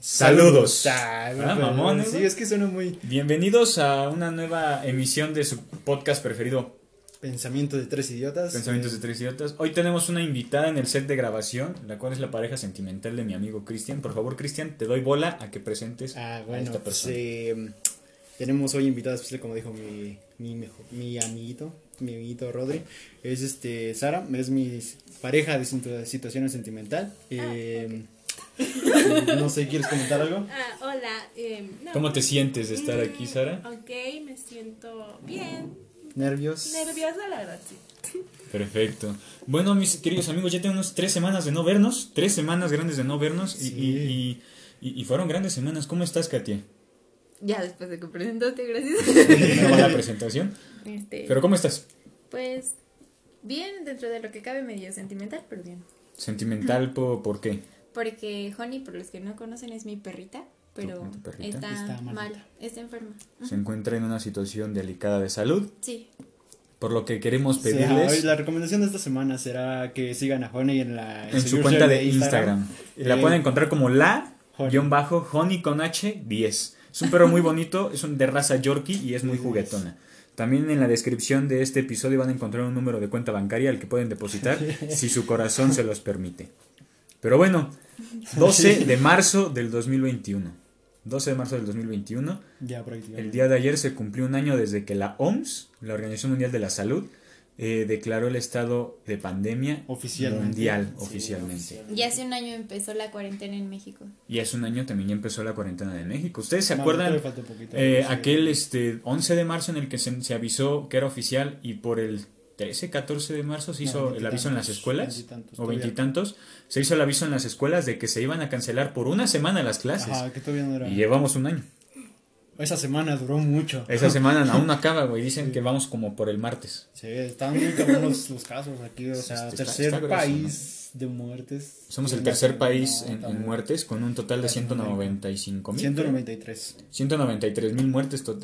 Saludos. Ah, Ah, mamón, Sí, es que suena muy Bienvenidos a una nueva emisión de su podcast preferido, pensamiento de tres idiotas. Pensamientos de Tres Idiotas. Hoy tenemos una invitada en el set de grabación, la cual es la pareja sentimental de mi amigo Cristian. Por favor, Cristian, te doy bola a que presentes Ah, a esta pues, persona. eh, tenemos hoy invitada especial, como dijo mi, mi, mejo- mi amiguito, mi amiguito Rodri. Es este Sara, es mi pareja de situ- situación sentimental. Eh, No sé, ¿quieres comentar algo? Ah, hola. eh, no. ¿Cómo te sientes de estar aquí, Sara? Ok, me siento bien. ¿Nervios? Nerviosa, la verdad, sí. Perfecto. Bueno, mis queridos amigos, ya tenemos tres semanas de no vernos, tres semanas grandes de no vernos y, Sí. y- y- y fueron grandes semanas. ¿Cómo estás, Katia? Ya después de que presentaste, gracias. No va la presentación. Este, Pero ¿cómo estás? pues bien, dentro de lo que cabe medio sentimental, pero bien. Sentimental, po- ¿por qué? Porque Honey, por los que no conocen, es mi perrita, pero está, Está mal, está enferma. Se encuentra en una situación delicada de salud, Sí, por lo que queremos pedirles hoy la recomendación de esta semana será que sigan a Honey en, la, en su cuenta de Instagram. La Eh, pueden encontrar como la Honey. guion bajo honey con h 10. Es un perro muy bonito, es un de raza Yorkie y es muy juguetona. También en la descripción de este episodio van a encontrar un número de cuenta bancaria al que pueden depositar si su corazón se los permite. Pero bueno, 12 de marzo del 2021. 12 de marzo del 2021. Ya prácticamente. El día de ayer se cumplió un año desde que la OMS, la Organización Mundial de la Salud, eh, declaró el estado de pandemia Oficialmente. mundial Sí, oficialmente. y hace un año empezó la cuarentena en México. Y hace un año también ya empezó la cuarentena de México. ¿Ustedes se No, acuerdan poquito, eh, aquel este 11 de marzo en el que se, se avisó que era oficial y por el 13, 14 de marzo se No, hizo el aviso en las escuelas? o veintitantos. Se hizo el aviso en las escuelas de que se iban a cancelar por una semana las clases. Ajá, que todavía no era. Y llevamos un año. Esa semana duró mucho. Esa semana aún no acaba, güey. Dicen que vamos como por el martes. Sí, están muy cabrones los casos aquí, o sea, tercer está país de muertes. Somos el tercer país en, muertes con un total de 195 mil. 193. 193 mil muertes Ajá.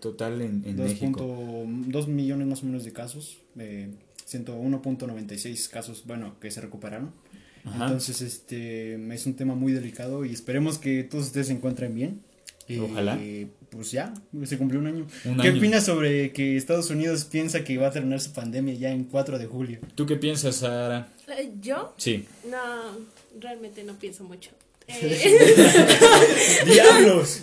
total en, en 2 México. punto- 2 millones más o menos de casos. Eh, 101.96 casos, bueno, que se recuperaron. Ajá. Entonces, este es un tema muy delicado y esperemos que todos ustedes se encuentren bien. Y, Ojalá. Pues ya, se cumplió un año. Un ¿Qué año. opinas sobre que Estados Unidos piensa que va a terminar su pandemia ya en 4 de julio? ¿Tú qué piensas, Sara? Eh, ¿Yo? Sí. No, realmente no pienso mucho. Eh, ¡Diablos!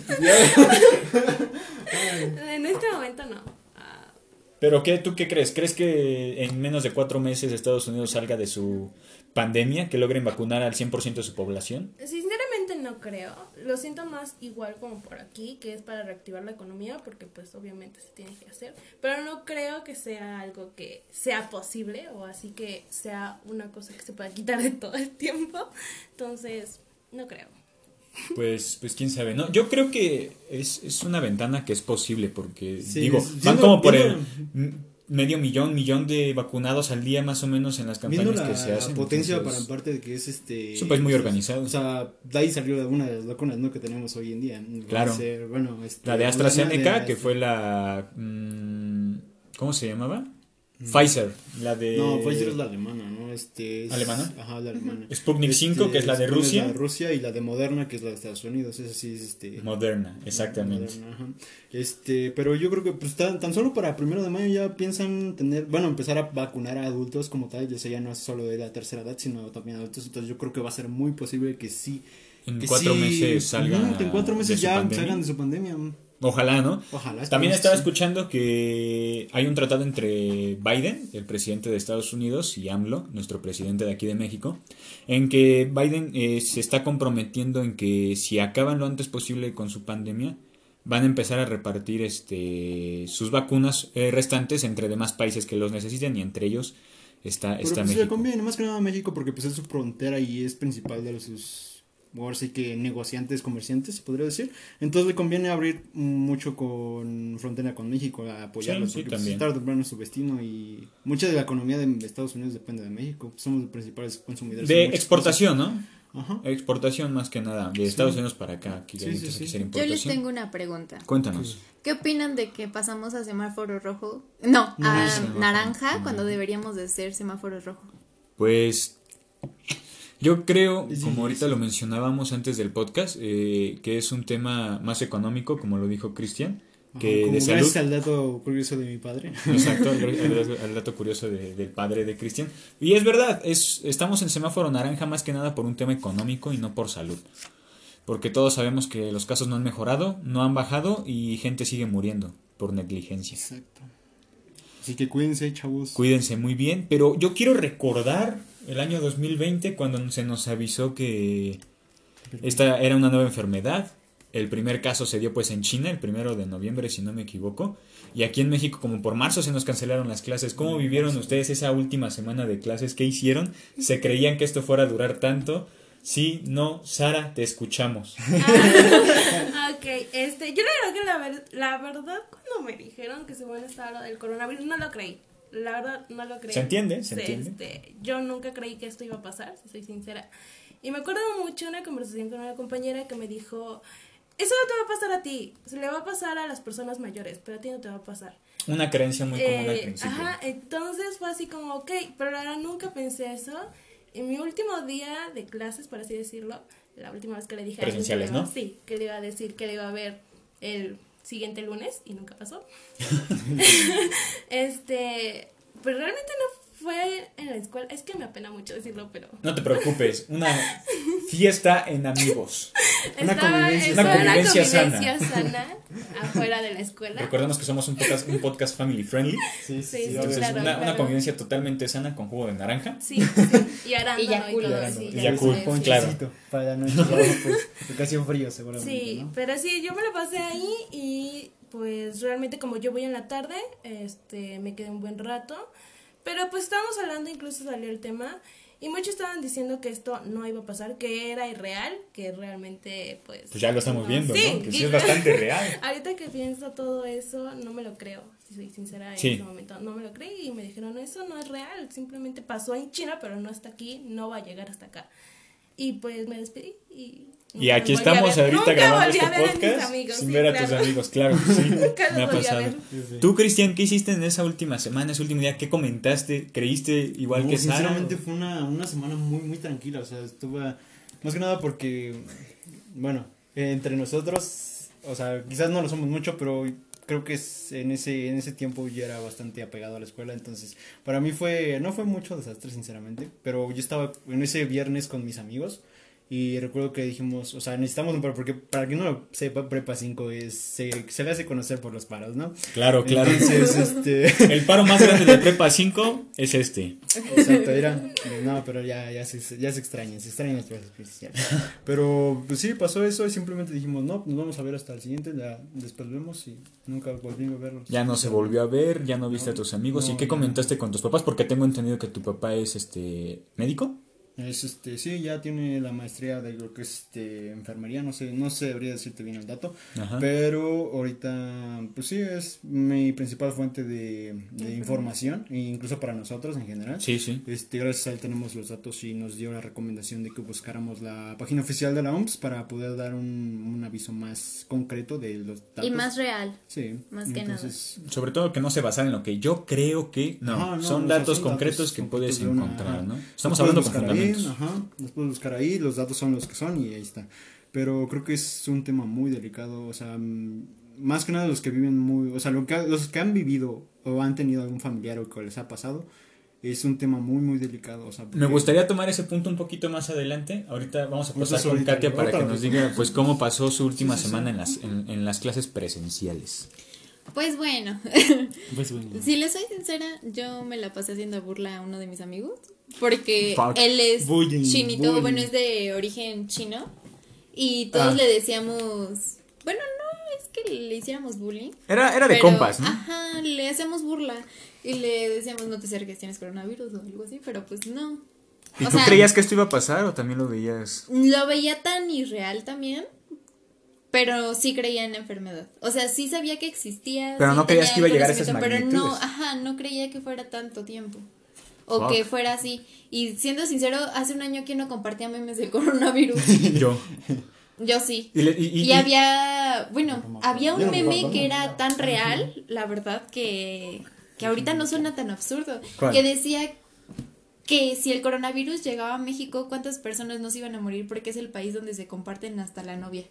en este momento no. Ah, ¿Pero qué, tú qué crees? ¿Crees que en menos de cuatro meses Estados Unidos salga de su pandemia? ¿Que logren vacunar al 100% de su población? sinceramente no creo. Lo siento más igual como por aquí, que es para reactivar la economía, porque pues obviamente se tiene que hacer. Pero no creo que sea algo que sea posible o así que sea una cosa que se pueda quitar de todo el tiempo. Entonces, no creo. Pues, pues quién sabe, ¿no? Yo creo que es, es una ventana que es posible porque, Sí, digo, es- van como por el medio millón, millón de vacunados al día más o menos en las Viendo campañas la que se hacen. potencia para entonces, parte de que es este... Es un país muy pues, organizado. O sea, de ahí salió una de las vacunas ¿no? que tenemos hoy en día. Claro. ser, bueno, este, La de AstraZeneca, de- que fue la... mm, ¿Cómo se llamaba? Pfizer, la de... Mm. No, Pfizer es la alemana, ¿no? Este es- ¿Alemana? Ajá, la alemana. Sputnik 5, Este, que es la de Sputnik Rusia. la de Rusia y la de Moderna, que es la de Estados Unidos. Esa sí es este... Moderna, exactamente. Moderna, ajá. Este, pero yo creo que pues tan, tan solo para primero de mayo ya piensan tener, bueno, empezar a vacunar a adultos como tal, ya sea ya no es solo de la tercera edad, sino también adultos, entonces yo creo que va a ser muy posible que sí. En que cuatro sí, meses salgan. en cuatro meses ya pandemia. salgan de su pandemia. Ojalá, ¿no? Ojalá. También estaba sí. escuchando que hay un tratado entre Biden, el presidente de Estados Unidos, y AMLO, nuestro presidente de aquí de México, en que Biden eh, se está comprometiendo en que si acaban lo antes posible con su pandemia, van a empezar a repartir este sus vacunas eh, restantes entre demás países que los necesiten y entre ellos está, Pero está pues le México. conviene más que nada a México porque pues es su frontera y es principal de los sus ahora sí que negociantes, comerciantes, se podría decir. Entonces le conviene abrir mucho con frontera con México, a apoyarlos, Sí, sí, porque también. tarde o temprano es su destino y mucha de la economía de Estados Unidos depende de México. Somos los principales consumidores. De exportación, ¿no? cosas. Ajá. Exportación más que nada, de Estados Unidos para acá. Aquí, Sí, sí, sí. Yo les tengo una pregunta. Cuéntanos. ¿Qué opinan de que pasamos a semáforo rojo? No, No, a semáforo. naranja cuando deberíamos de ser semáforo rojo. Pues Yo creo, Sí, como ahorita sí. lo mencionábamos antes del podcast, eh, que es un tema más económico, como lo dijo Cristian, que Como de salud. Gracias al dato curioso de mi padre. Exacto, el dato curioso de- del padre de Cristian. Y es verdad, es, estamos en semáforo naranja más que nada por un tema económico y no por salud. Porque todos sabemos que los casos no han mejorado, no han bajado y gente sigue muriendo por negligencia. Exacto. Así que cuídense, chavos. Cuídense muy bien, pero yo quiero recordar el año 2020 cuando se nos avisó que esta era una nueva enfermedad. El primer caso se dio pues en China, el primero de noviembre si no me equivoco. Y aquí en México como por marzo se nos cancelaron las clases. ¿Cómo vivieron ustedes esa última semana de clases? ¿Qué hicieron? ¿Se creían que esto fuera a durar tanto? Sí, no, Sara, te escuchamos. Ah, ok, este, yo la verdad que la, ver- la verdad cuando me dijeron que se iba a estar del coronavirus no lo creí. La verdad no lo creí. ¿Se entiende? ¿Se Este, entiende? yo nunca creí que esto iba a pasar, si soy sincera. Y me acuerdo mucho de una conversación con una compañera que me dijo, eso no te va a pasar a ti, se le va a pasar a las personas mayores, pero a ti no te va a pasar. Una creencia muy común al Eh, principio. Ajá, entonces fue así como, ok, pero la verdad nunca pensé eso. En mi último día de clases, por así decirlo, la última vez que le dije a él Presenciales, le iba- ¿no? Sí, que le iba a decir que le iba a ver el siguiente lunes y nunca pasó. este, pero realmente no fue en la escuela, es que me apena mucho decirlo, pero No te preocupes, una fiesta en amigos. Una estaba- convivencia sana. Una convivencia convivencia sana afuera de la escuela. Recordemos que somos un podcast, un podcast family friendly. Sí, Sí, sí, Entonces, claro, una, una claro. convivencia totalmente sana con jugo de naranja. Sí, sí, y arándano Y sí, Y ya Yakult, sé, Con sí. claro. Para la noche, porque hacía frío seguramente, Sí, ¿no? pero sí, yo me la pasé ahí y pues realmente como yo voy en la tarde, este, me quedé un buen rato. Pero pues estábamos hablando, incluso salió el tema, y muchos estaban diciendo que esto no iba a pasar, que era irreal, que realmente pues... Pues ya lo estamos no. viendo, Sí, ¿no? Que sí es bastante real. Ahorita que pienso todo eso, no me lo creo, si soy sincera en Sí. ese momento, no me lo creí y me dijeron, eso no es real, simplemente pasó en China, pero no está aquí, no va a llegar hasta acá. Y pues me despedí y... Y aquí estamos ver. ahorita Nunca grabando este a ver a mis podcast amigos, sin sí, ver a tus claro. amigos, claro. Sí, Nunca me ha pasado. Sí. Tú, Cristian, ¿qué hiciste en esa última semana, ese último día? ¿Qué comentaste? ¿Creíste igual No, que Sara? sinceramente fue una, una semana muy, muy tranquila. O sea, estuve. Más que nada porque. Bueno, eh, entre nosotros. O sea, quizás no lo somos mucho, pero creo que en ese, en ese tiempo yo era bastante apegado a la escuela. Entonces, para mí fue. No fue mucho desastre, sinceramente. Pero yo estaba en ese viernes con mis amigos. Y recuerdo que dijimos, o sea, necesitamos un paro, porque para quien no lo sepa, Prepa 5 es, se, se le hace conocer por los paros, ¿no? Claro, claro. Entonces, este. El paro más grande de Prepa 5 es este. Exacto, era. No, pero ya, ya, se, ya se extrañan, se extrañan las clases presenciales. Pero pues sí, pasó eso y simplemente dijimos, no, nos vamos a ver hasta el siguiente, ya después vemos y nunca volví a verlos. Ya no se volvió a ver, ya no viste a tus amigos. ¿Y No, qué ya. comentaste con tus papás? Porque tengo entendido que tu papá es este médico. Es este, sí, ya tiene la maestría de lo que es este enfermería, no sé, no sé debería decirte bien el dato, Ajá. pero ahorita, pues sí, es mi principal fuente de, de información, e incluso para nosotros en general. Sí, sí. Este, gracias a él tenemos los datos y nos dio la recomendación de que buscáramos la página oficial de la OMS para poder dar un, un aviso más concreto de los datos. Y más real. Sí, más que entonces, Sobre todo que no se basara en lo que yo creo que. No, Ajá, no, son datos son concretos datos que puedes una- encontrar. ¿no? Estamos hablando con ajá, los puedes buscar ahí, los datos son los que son y ahí está. Pero creo que es un tema muy delicado, o sea, mm, más que nada los que viven muy, o sea, lo que, los que han vivido o han tenido algún familiar o que les ha pasado, es un tema muy, muy delicado, o sea. Me gustaría tomar ese punto un poquito más adelante. Ahorita vamos a Ahorita pasar con Katia para que nos diga pues cómo pasó su última Sí, sí, sí. semana en las en, en las clases presenciales. Pues bueno, Pues bueno. si les soy sincera, yo me la pasé haciendo burla a uno de mis amigos. Porque Fuck. él es Bullying, chinito, bullying. bueno, es de origen chino. Y todos Ah. le decíamos. Bueno, no es que le hiciéramos bullying. Era, era de pero, compas, ¿no? Ajá, le hacemos burla. Y le decíamos, no te acerques, tienes coronavirus o algo así. Pero pues no. ¿Y o tú sea- creías que esto iba a pasar o también lo veías? Lo veía tan irreal también. Pero sí creía en la enfermedad. O sea, sí sabía que existía. Pero sí no creías que iba a llegar a esas Pero no, ajá, no creía que fuera tanto tiempo. O Fuck. que fuera así. Y siendo sincero, hace un año que no compartía memes del coronavirus. Yo. Yo sí. Y, le- y- y- Y había, bueno, No había un Yo no me meme que era tan real, la verdad, que, que ahorita no suena tan absurdo. ¿Cuál? Que decía que si el coronavirus llegaba a México, ¿cuántas personas no se iban a morir? Porque es el país donde se comparten hasta la novia.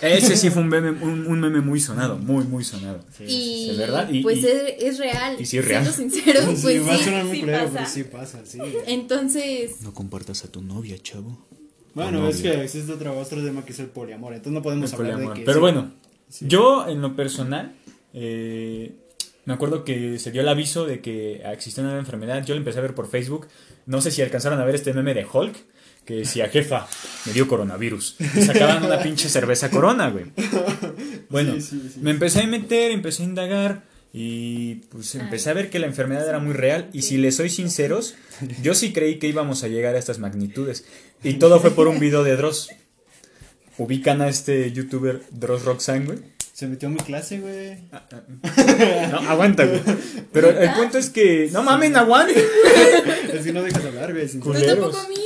Ese sí fue un meme, un, un meme muy sonado, muy, muy sonado. Y ¿Es verdad? Y- pues y- es, es real. y sí es real. Siendo sinceros, Sí, pues va a sí. sonar muy sí culero, pasa. pero sí pasa, sí. Entonces, No compartas a tu novia, chavo. Bueno, es que existe otro, otro tema que es el poliamor, entonces no podemos El hablar poliamor. de que... Pero sí. bueno, Sí. yo en lo personal, eh, me acuerdo que se dio el aviso de que existía una nueva enfermedad. Yo lo empecé a ver por Facebook. No sé si alcanzaron a ver este meme de Hulk. Que decía, jefa, me dio coronavirus. Y sacaban una pinche cerveza corona, güey. Bueno, Sí, sí, sí. me empecé a meter, empecé a indagar. Y pues empecé a ver que la enfermedad era muy real. Y si les soy sinceros, yo sí creí que íbamos a llegar a estas magnitudes. Y todo fue por un video de Dross. Ubican a este youtuber Dross Roxanne, güey. Se metió en mi clase, güey. No, aguanta, güey. Pero el punto es que. No mamen, aguante. Es que no dejas hablar, güey. pues tampoco a mí.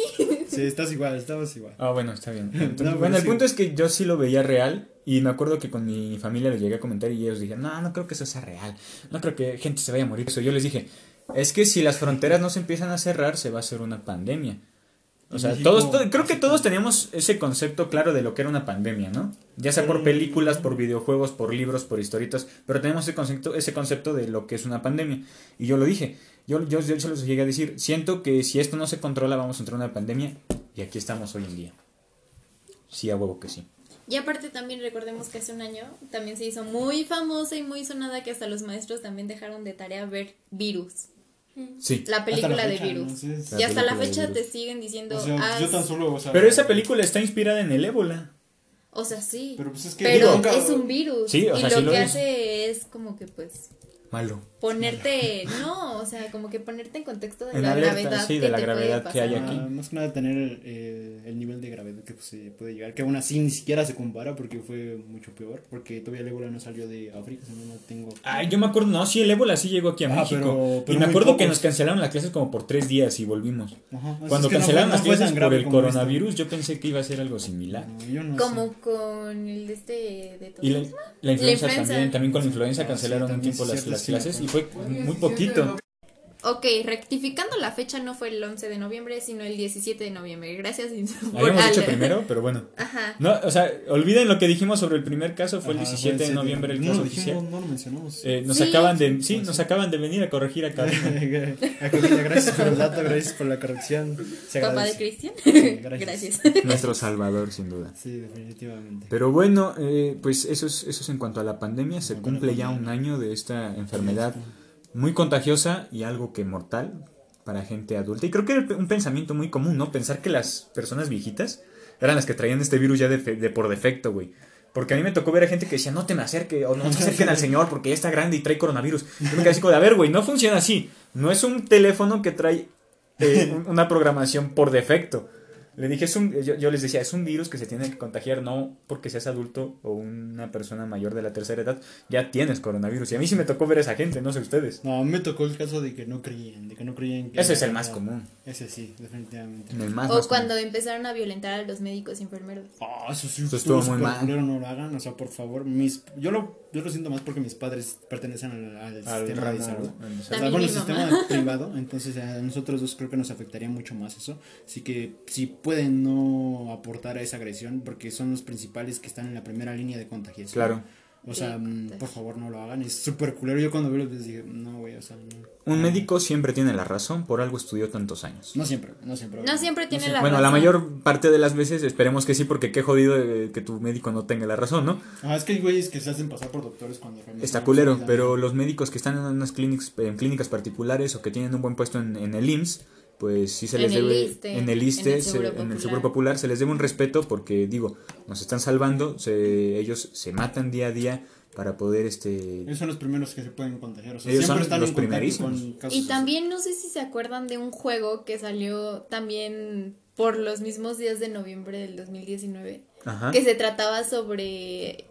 Sí, estás igual, estabas igual. Ah, bueno, está bien. Entonces, bueno, el sí. punto es que yo sí lo veía real. Y me acuerdo que con mi familia les llegué a comentar y ellos dijeron: No, no creo que eso sea real. No creo que gente se vaya a morir. Eso yo les dije: Es que si las fronteras no se empiezan a cerrar, se va a hacer una pandemia. O sea, México, todos, to- creo que todos teníamos ese concepto claro de lo que era una pandemia, ¿no? Ya sea por películas, por videojuegos, por libros, por historietas, pero tenemos ese concepto, ese concepto de lo que es una pandemia. Y yo lo dije, yo, yo, yo se los llegué a decir, siento que si esto no se controla vamos a entrar en una pandemia y aquí estamos hoy en día. Sí, a huevo que sí. Y aparte también recordemos que hace un año también se hizo muy famosa y muy sonada que hasta los maestros también dejaron de tarea ver Virus, Sí. la película de Virus. ¿no? Sí, sí. Y hasta la fecha te siguen diciendo, O sea, "Ah, yo tan solo, o sea... Pero esa película está inspirada en el ébola. o sea, sí, Pero pues es que... pero es un virus Sí, o y sea, lo sí lo que es. hace es como que pues Malo. ponerte, no, o sea, como que ponerte en contexto de En la alerta, gravedad sí, de que la te puede gravedad que hay aquí. Ah, más que nada tener eh, el nivel de gravedad que pues, se puede llegar, que aún así ni siquiera se compara porque fue mucho peor, porque todavía el ébola no salió de África, si no, no tengo... Ay, yo me acuerdo, no, sí, el ébola sí llegó aquí a Ah, México. pero- pero y me acuerdo que nos cancelaron las clases como por tres días y volvimos. Ajá, Cuando es que no cancelaron fue- las no fue clases por el esto. coronavirus, yo pensé que iba a ser algo similar. No, yo no Como sé. con el de este de Y la, la influenza influenza. también, también con la influenza Ah, cancelaron sí, un tiempo las, cierto, las y fue muy poquito. Ok, rectificando la fecha no fue el 11 de noviembre, sino el 17 de noviembre. Gracias. Habíamos dicho primero, pero bueno. Ajá. No, o sea, olviden lo que dijimos sobre el primer caso, fue el Ajá, 17 de noviembre el no caso dijimos, oficial. No lo mencionamos. Eh, nos Sí. acaban de, sí, nos acaban de venir a corregir acá. Gracias por el dato, gracias por la corrección. Se Papá de. Cristian. Sí, Gracias. Nuestro salvador, sin duda. Sí, definitivamente. Pero bueno, eh, pues eso es, eso es en cuanto a la pandemia. Se cumple ya un año de esta enfermedad muy contagiosa y algo que mortal para gente adulta. Y creo que era un pensamiento muy común, ¿no? Pensar que las personas viejitas eran las que traían este virus ya de, por defecto, güey. Porque a mí me tocó ver a gente que decía, no te me acerques, o no se acerquen al señor porque ya está grande y trae coronavirus. Yo me quedé así como de, a ver, güey, no funciona así. No es un teléfono que trae eh, un- una programación por defecto. Le dije, es un, yo, yo les decía, es un virus que se tiene que contagiar, no porque seas adulto o una persona mayor de la tercera edad, ya tienes coronavirus. Y a mí sí me tocó ver a esa gente, no sé ustedes. No, a mí me tocó el caso de que no creían, de que no creían que... Ese es el más común. Ese sí, definitivamente. El más, O más cuando común. empezaron a violentar a los médicos y enfermeros. Ah, eso sí, Eso estuvo muy mal. culero, no lo hagan, o sea, por favor, mis, yo lo, yo lo siento más porque mis padres pertenecen al, al Al sistema de salud. al- O sea, bueno, el sistema privado, entonces a nosotros dos creo que nos afectaría mucho más eso. Así que si pueden no aportar a esa agresión, porque son los principales que están en la primera línea de contagiación. Claro. O sea, Sí, mm, por favor no lo hagan, es súper culero. Yo cuando vi los videos dije, no, güey, o sea, no. Un médico siempre tiene la razón, por algo estudió tantos años. No siempre, no siempre. No siempre tiene la Bueno, la razón. mayor parte de las veces esperemos que sí, porque qué jodido eh, que tu médico no tenga la razón, ¿no? Ah, es que hay güeyes que se hacen pasar por doctores cuando realmente Está culero, pero los médicos que están en unas clínicas, en clínicas particulares o que tienen un buen puesto en, en el IMSS, pues sí se les En el debe, en el en ISSSTE, el se- Seguro en el Popular. Seguro Popular, se les debe un respeto porque, digo, nos están salvando, se, ellos se matan día a día para poder, este... Ellos son los primeros que se pueden contagiar. O sea, Ellos siempre son están los en primerísimos. con casos Y también no sé si se acuerdan de un juego que salió también por los mismos días de noviembre del 2019, Ajá. que se trataba sobre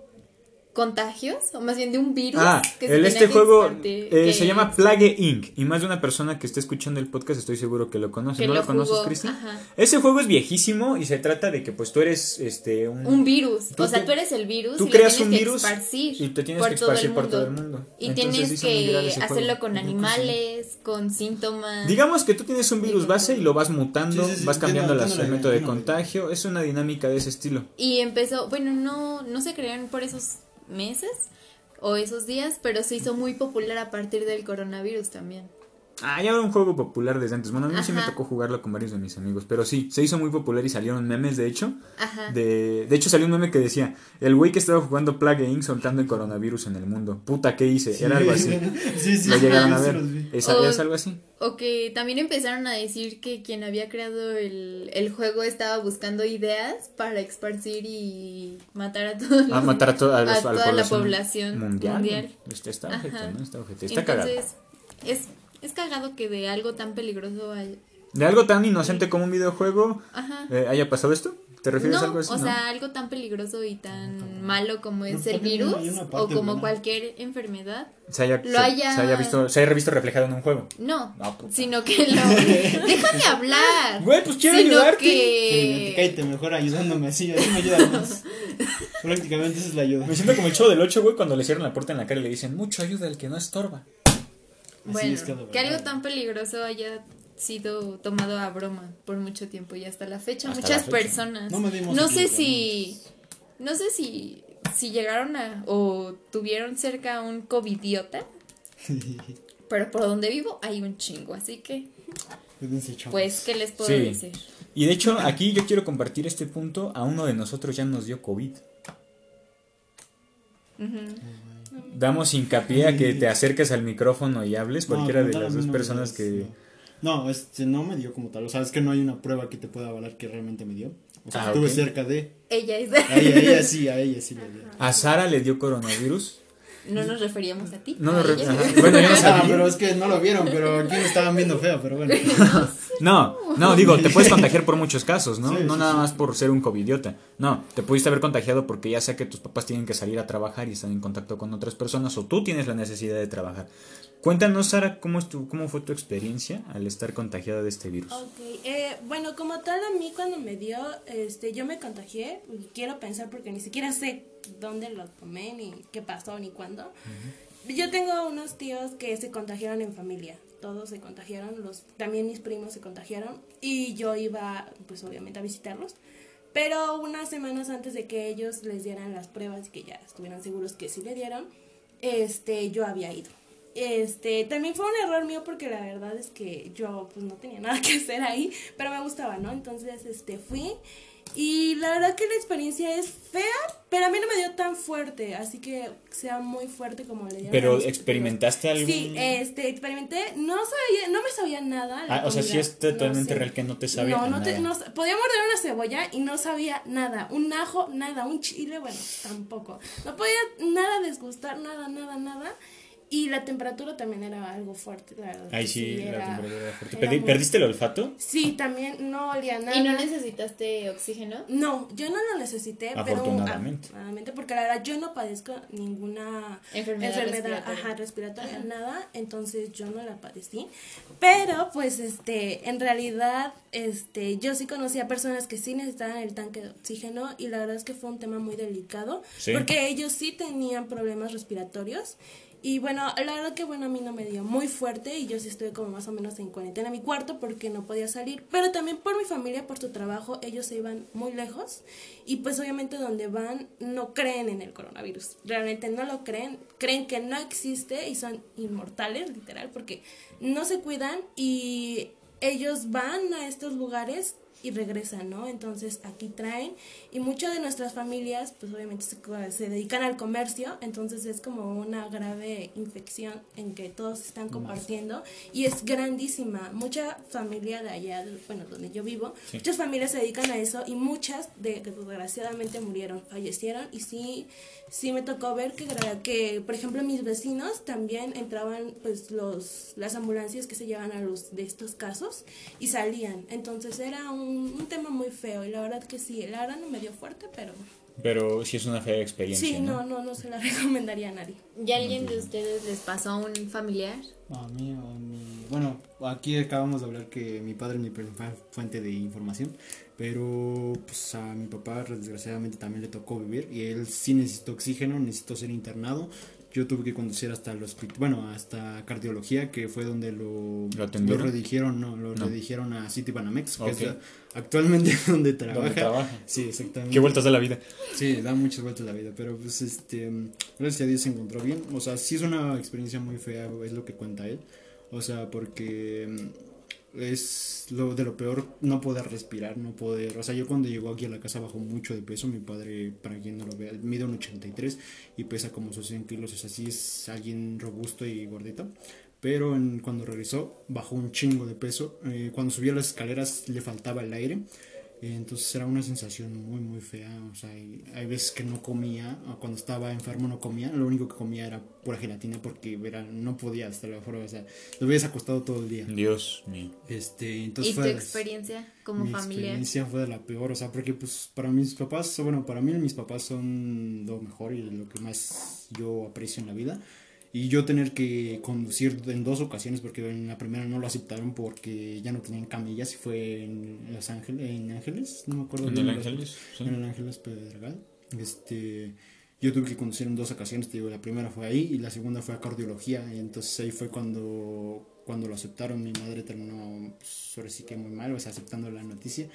contagios, o más bien de un virus. Ah, que se el, tenía este juego eh, se llama Plague Inc. Y más de una persona que esté escuchando el podcast estoy seguro que lo conoce. Que ¿No lo lo, conoces, Cristian? Ese juego es viejísimo y se trata de que pues tú eres este un, Un virus. Tú o sea, tú eres el virus tú y creas un virus y te tienes que el esparcir por todo el mundo. Y Entonces tienes que hacerlo juego. con animales, con síntomas. Digamos que tú tienes un virus base y lo vas mutando, Sí, sí, sí, vas cambiando el la método de contagio. Es una dinámica de ese estilo. Y empezó, bueno, no, no se crearon por esos meses o esos días, pero se hizo muy popular a partir del coronavirus también. Ah, ya era un juego popular desde antes. Bueno, a mí sí me tocó jugarlo con varios de mis amigos. Pero sí, se hizo muy popular y salieron memes, de hecho. Ajá. De, de hecho, salió un meme que decía: El güey que estaba jugando Plague Inc. soltando el coronavirus en el mundo. Puta, ¿qué hice? Era algo así. Sí, sí, Lo sí, llegaron a ver. ¿Es, O- es algo así? O que también empezaron a decir que quien había creado el, el juego estaba buscando ideas para esparcir y matar a todos A los- matar a, to- a los- a a toda la población mundial. mundial. Este está Ajá. ¿no? Está ojete. Está cagado. Entonces, es, es cagado que de algo tan peligroso hay- De algo tan inocente como un videojuego Ajá. eh, haya pasado esto. ¿Te refieres no, a algo así? o no? sea, algo tan peligroso y tan malo como es No, el virus o como buena. cualquier enfermedad. se haya, lo se- haya- se haya visto, se haya visto reflejado en un juego. No, sino que lo... Déjame hablar. Güey, pues quiero sino ayudarte. Sí, que... cállate mejor ayudándome así, así me ayuda más. Prácticamente esa es la ayuda. Me siento como el show del 8, güey, cuando le cierran la puerta en la cara y le dicen, mucho ayuda el que no estorba. Bueno, es que algo tan peligroso haya sido tomado a broma por mucho tiempo y hasta la fecha Hasta muchas la fecha. personas No medimos no sé si no sé si si llegaron a o tuvieron cerca un covidiota pero por donde vivo hay un chingo así que pues qué les puedo Sí. decir Y de hecho, aquí yo quiero compartir este punto. A uno de nosotros ya nos dio COVID. Damos hincapié a que te acerques al micrófono y hables, No, cualquiera de las dos no personas que... No, No, este, no me dio como tal. O sea, es que no hay una prueba que te pueda avalar que realmente me dio. O sea, Ah, estuve cerca de. ella es A ella, a ella sí, a ella sí le dio. A Sara le dio coronavirus. No nos referíamos a ti No nos. Bueno, yo no Ah, sabía. pero es que no lo vieron, pero aquí me estaban viendo feo, pero bueno. No, no, digo, te puedes contagiar por muchos casos, ¿no? Sí, no sí, nada sí. más por ser un covidiota. No, te pudiste haber contagiado porque ya sea que tus papás tienen que salir a trabajar y están en contacto con otras personas o tú tienes la necesidad de trabajar. Cuéntanos, Sara, ¿cómo, es tu, cómo fue tu experiencia al estar contagiada de este virus? Ok, eh, bueno, como tal a mí cuando me dio, este, yo me contagié, y quiero pensar porque ni siquiera sé dónde lo tomé, ni qué pasó, ni cuándo. Yo tengo unos tíos que se contagiaron en familia, todos se contagiaron, los, también mis primos se contagiaron y yo iba, pues obviamente a visitarlos. Pero unas semanas antes de que ellos les dieran las pruebas y que ya estuvieran seguros que sí le dieron, este, yo había ido. Este, también fue un error mío porque la verdad es que yo pues no tenía nada que hacer ahí, pero me gustaba, ¿no? Entonces, este, fui y la verdad que la experiencia es fea, pero a mí no me dio tan fuerte, así que sea muy fuerte como le a Pero experimentaste algún... Sí, este, experimenté, no sabía, no me sabía nada. Ah, o sea, sí es totalmente no sé. real que no te sabía No, no te, nada. no, sa- podía morder una cebolla y no sabía nada, un ajo, nada, un chile, bueno, tampoco. No podía nada desgustar, nada, nada, nada. Y la temperatura también era algo fuerte, la verdad. Que sí, la era- temperatura era fuerte. era Perdi- muy- ¿Perdiste el olfato? Sí, también no olía nada. y no necesitaste oxígeno No, yo no lo necesité, Afortunadamente. pero afortunadamente, porque la verdad yo no padezco ninguna Enfermedad respiratoria. ajá, respiratoria, nada, entonces yo no la padecí. Pero pues este, en realidad este, yo sí conocía personas que sí necesitaban el tanque de oxígeno y la verdad es que fue un tema muy delicado, Sí. porque ellos sí tenían problemas respiratorios. Y bueno, la verdad que bueno, a mí no me dio muy fuerte y yo sí estuve como más o menos en cuarentena en mi cuarto porque no podía salir, pero también por mi familia, por su trabajo, ellos se iban muy lejos. Y pues obviamente donde van no creen en el coronavirus, realmente no lo creen, creen que no existe y son inmortales, literal, porque no se cuidan y ellos van a estos lugares y regresan, ¿no? Entonces aquí traen y muchas de nuestras familias pues obviamente se, se dedican al comercio, entonces es como una grave infección en que todos están compartiendo y es grandísima. Mucha familia de allá, bueno, donde yo vivo, Sí. muchas familias se dedican a eso y muchas de, que desgraciadamente murieron, fallecieron y sí, sí me tocó ver que, que por ejemplo mis vecinos también entraban pues los las ambulancias que se llevan a los de estos casos y salían entonces era un, un tema muy feo y la verdad que sí la verdad no me dio fuerte pero Pero sí es una fea experiencia. Sí, no, no, no se la recomendaría a nadie. ¿Y alguien de ustedes les pasó a un familiar? A mí, a mí. Bueno, aquí acabamos de hablar que mi padre es mi principal fuente de información. Pero pues a mi papá desgraciadamente también le tocó vivir. Y él sí necesitó oxígeno, necesitó ser internado. Yo tuve que conducir hasta el hospital, bueno, hasta cardiología, que fue donde lo, ¿Lo atendieron? redirigieron, no, lo No. redirigieron a City Banamex, que es actualmente donde trabaja. Sí, exactamente. Qué vueltas de la vida. Sí, da muchas vueltas la vida, pero pues este, gracias a Dios se encontró bien. O sea, sí es una experiencia muy fea, es lo que cuenta él. O sea, porque es lo de lo peor no poder respirar, no poder, o sea, yo cuando llegó aquí a la casa bajó mucho de peso, mi padre, para quien no lo vea, mide un 83 y pesa como sus 100 kilos, o sea, sí es alguien robusto y gordito. Pero en- cuando regresó bajó un chingo de peso. Eh, cuando subía las escaleras le faltaba el aire. Eh, Entonces era una sensación muy muy fea, o sea, hay, hay veces que no comía, o cuando estaba enfermo no comía, lo único que comía era pura gelatina porque era, no podía estar afuera, o sea, lo habías acostado todo el día. Dios mío. Este, entonces ¿Y tu fue experiencia como mi familiar? experiencia fue de la peor, o sea, porque pues para mis papás, bueno, para mí mis papás son lo mejor y lo que más yo aprecio en la vida. Y yo tener que conducir en dos ocasiones, porque en la primera no lo aceptaron porque ya no tenían camillas y fue en Los Ángeles, en Ángeles, no me acuerdo ¿En el los- Ángeles? Sí. en el Ángeles Pedregal. Este, yo tuve que conducir en dos ocasiones, te digo, la primera fue ahí y la segunda fue a cardiología. Y entonces ahí fue cuando, cuando lo aceptaron. Mi madre terminó, pues, ahora sí que muy mal, o sea, aceptando la noticia.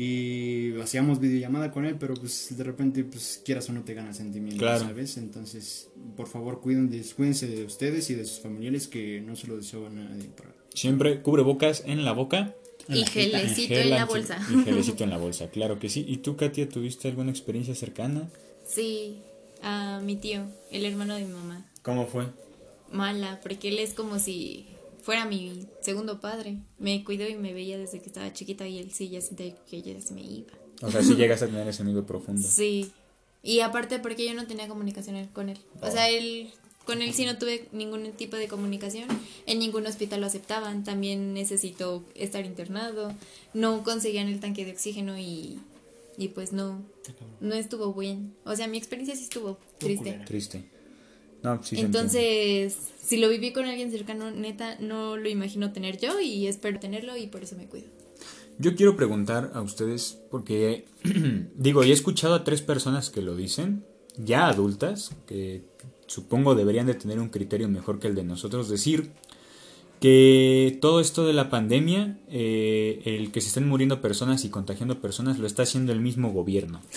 Y hacíamos videollamada con él, pero pues de repente, pues quieras o no te gana el sentimiento, Claro. ¿sabes? Entonces, por favor, cuiden de, cuídense de ustedes y de sus familiares, que no se lo deseo a nadie. Para, Siempre cubre bocas en la boca. Y gelecito Gel en la bolsa. Y gelecito en la bolsa, claro que sí. ¿Y tú, Katia, tuviste alguna experiencia cercana? Sí, a mi tío, el hermano de mi mamá. ¿Cómo fue? Mala, porque él es como si fuera mi segundo padre. Me cuidó y me veía desde que estaba chiquita y él sí ya sentía que ya se me iba. O sea, si llegas a tener ese amigo profundo. Sí. Y aparte porque yo no tenía comunicación con él. O sea, Oh. él con él sí no tuve ningún tipo de comunicación. En ningún hospital lo aceptaban. También necesitó estar internado. No conseguían el tanque de oxígeno y, y pues no, no estuvo bien. O sea, mi experiencia sí estuvo triste. Triste. No, sí. Entonces, si lo viví con alguien cercano, neta, no lo imagino tener yo y espero tenerlo y por eso me cuido. Yo quiero preguntar a ustedes, porque digo, y he escuchado a tres personas que lo dicen, ya adultas, que supongo deberían de tener un criterio mejor que el de nosotros, decir que todo esto de la pandemia, eh, el que se estén muriendo personas y contagiando personas, lo está haciendo el mismo gobierno.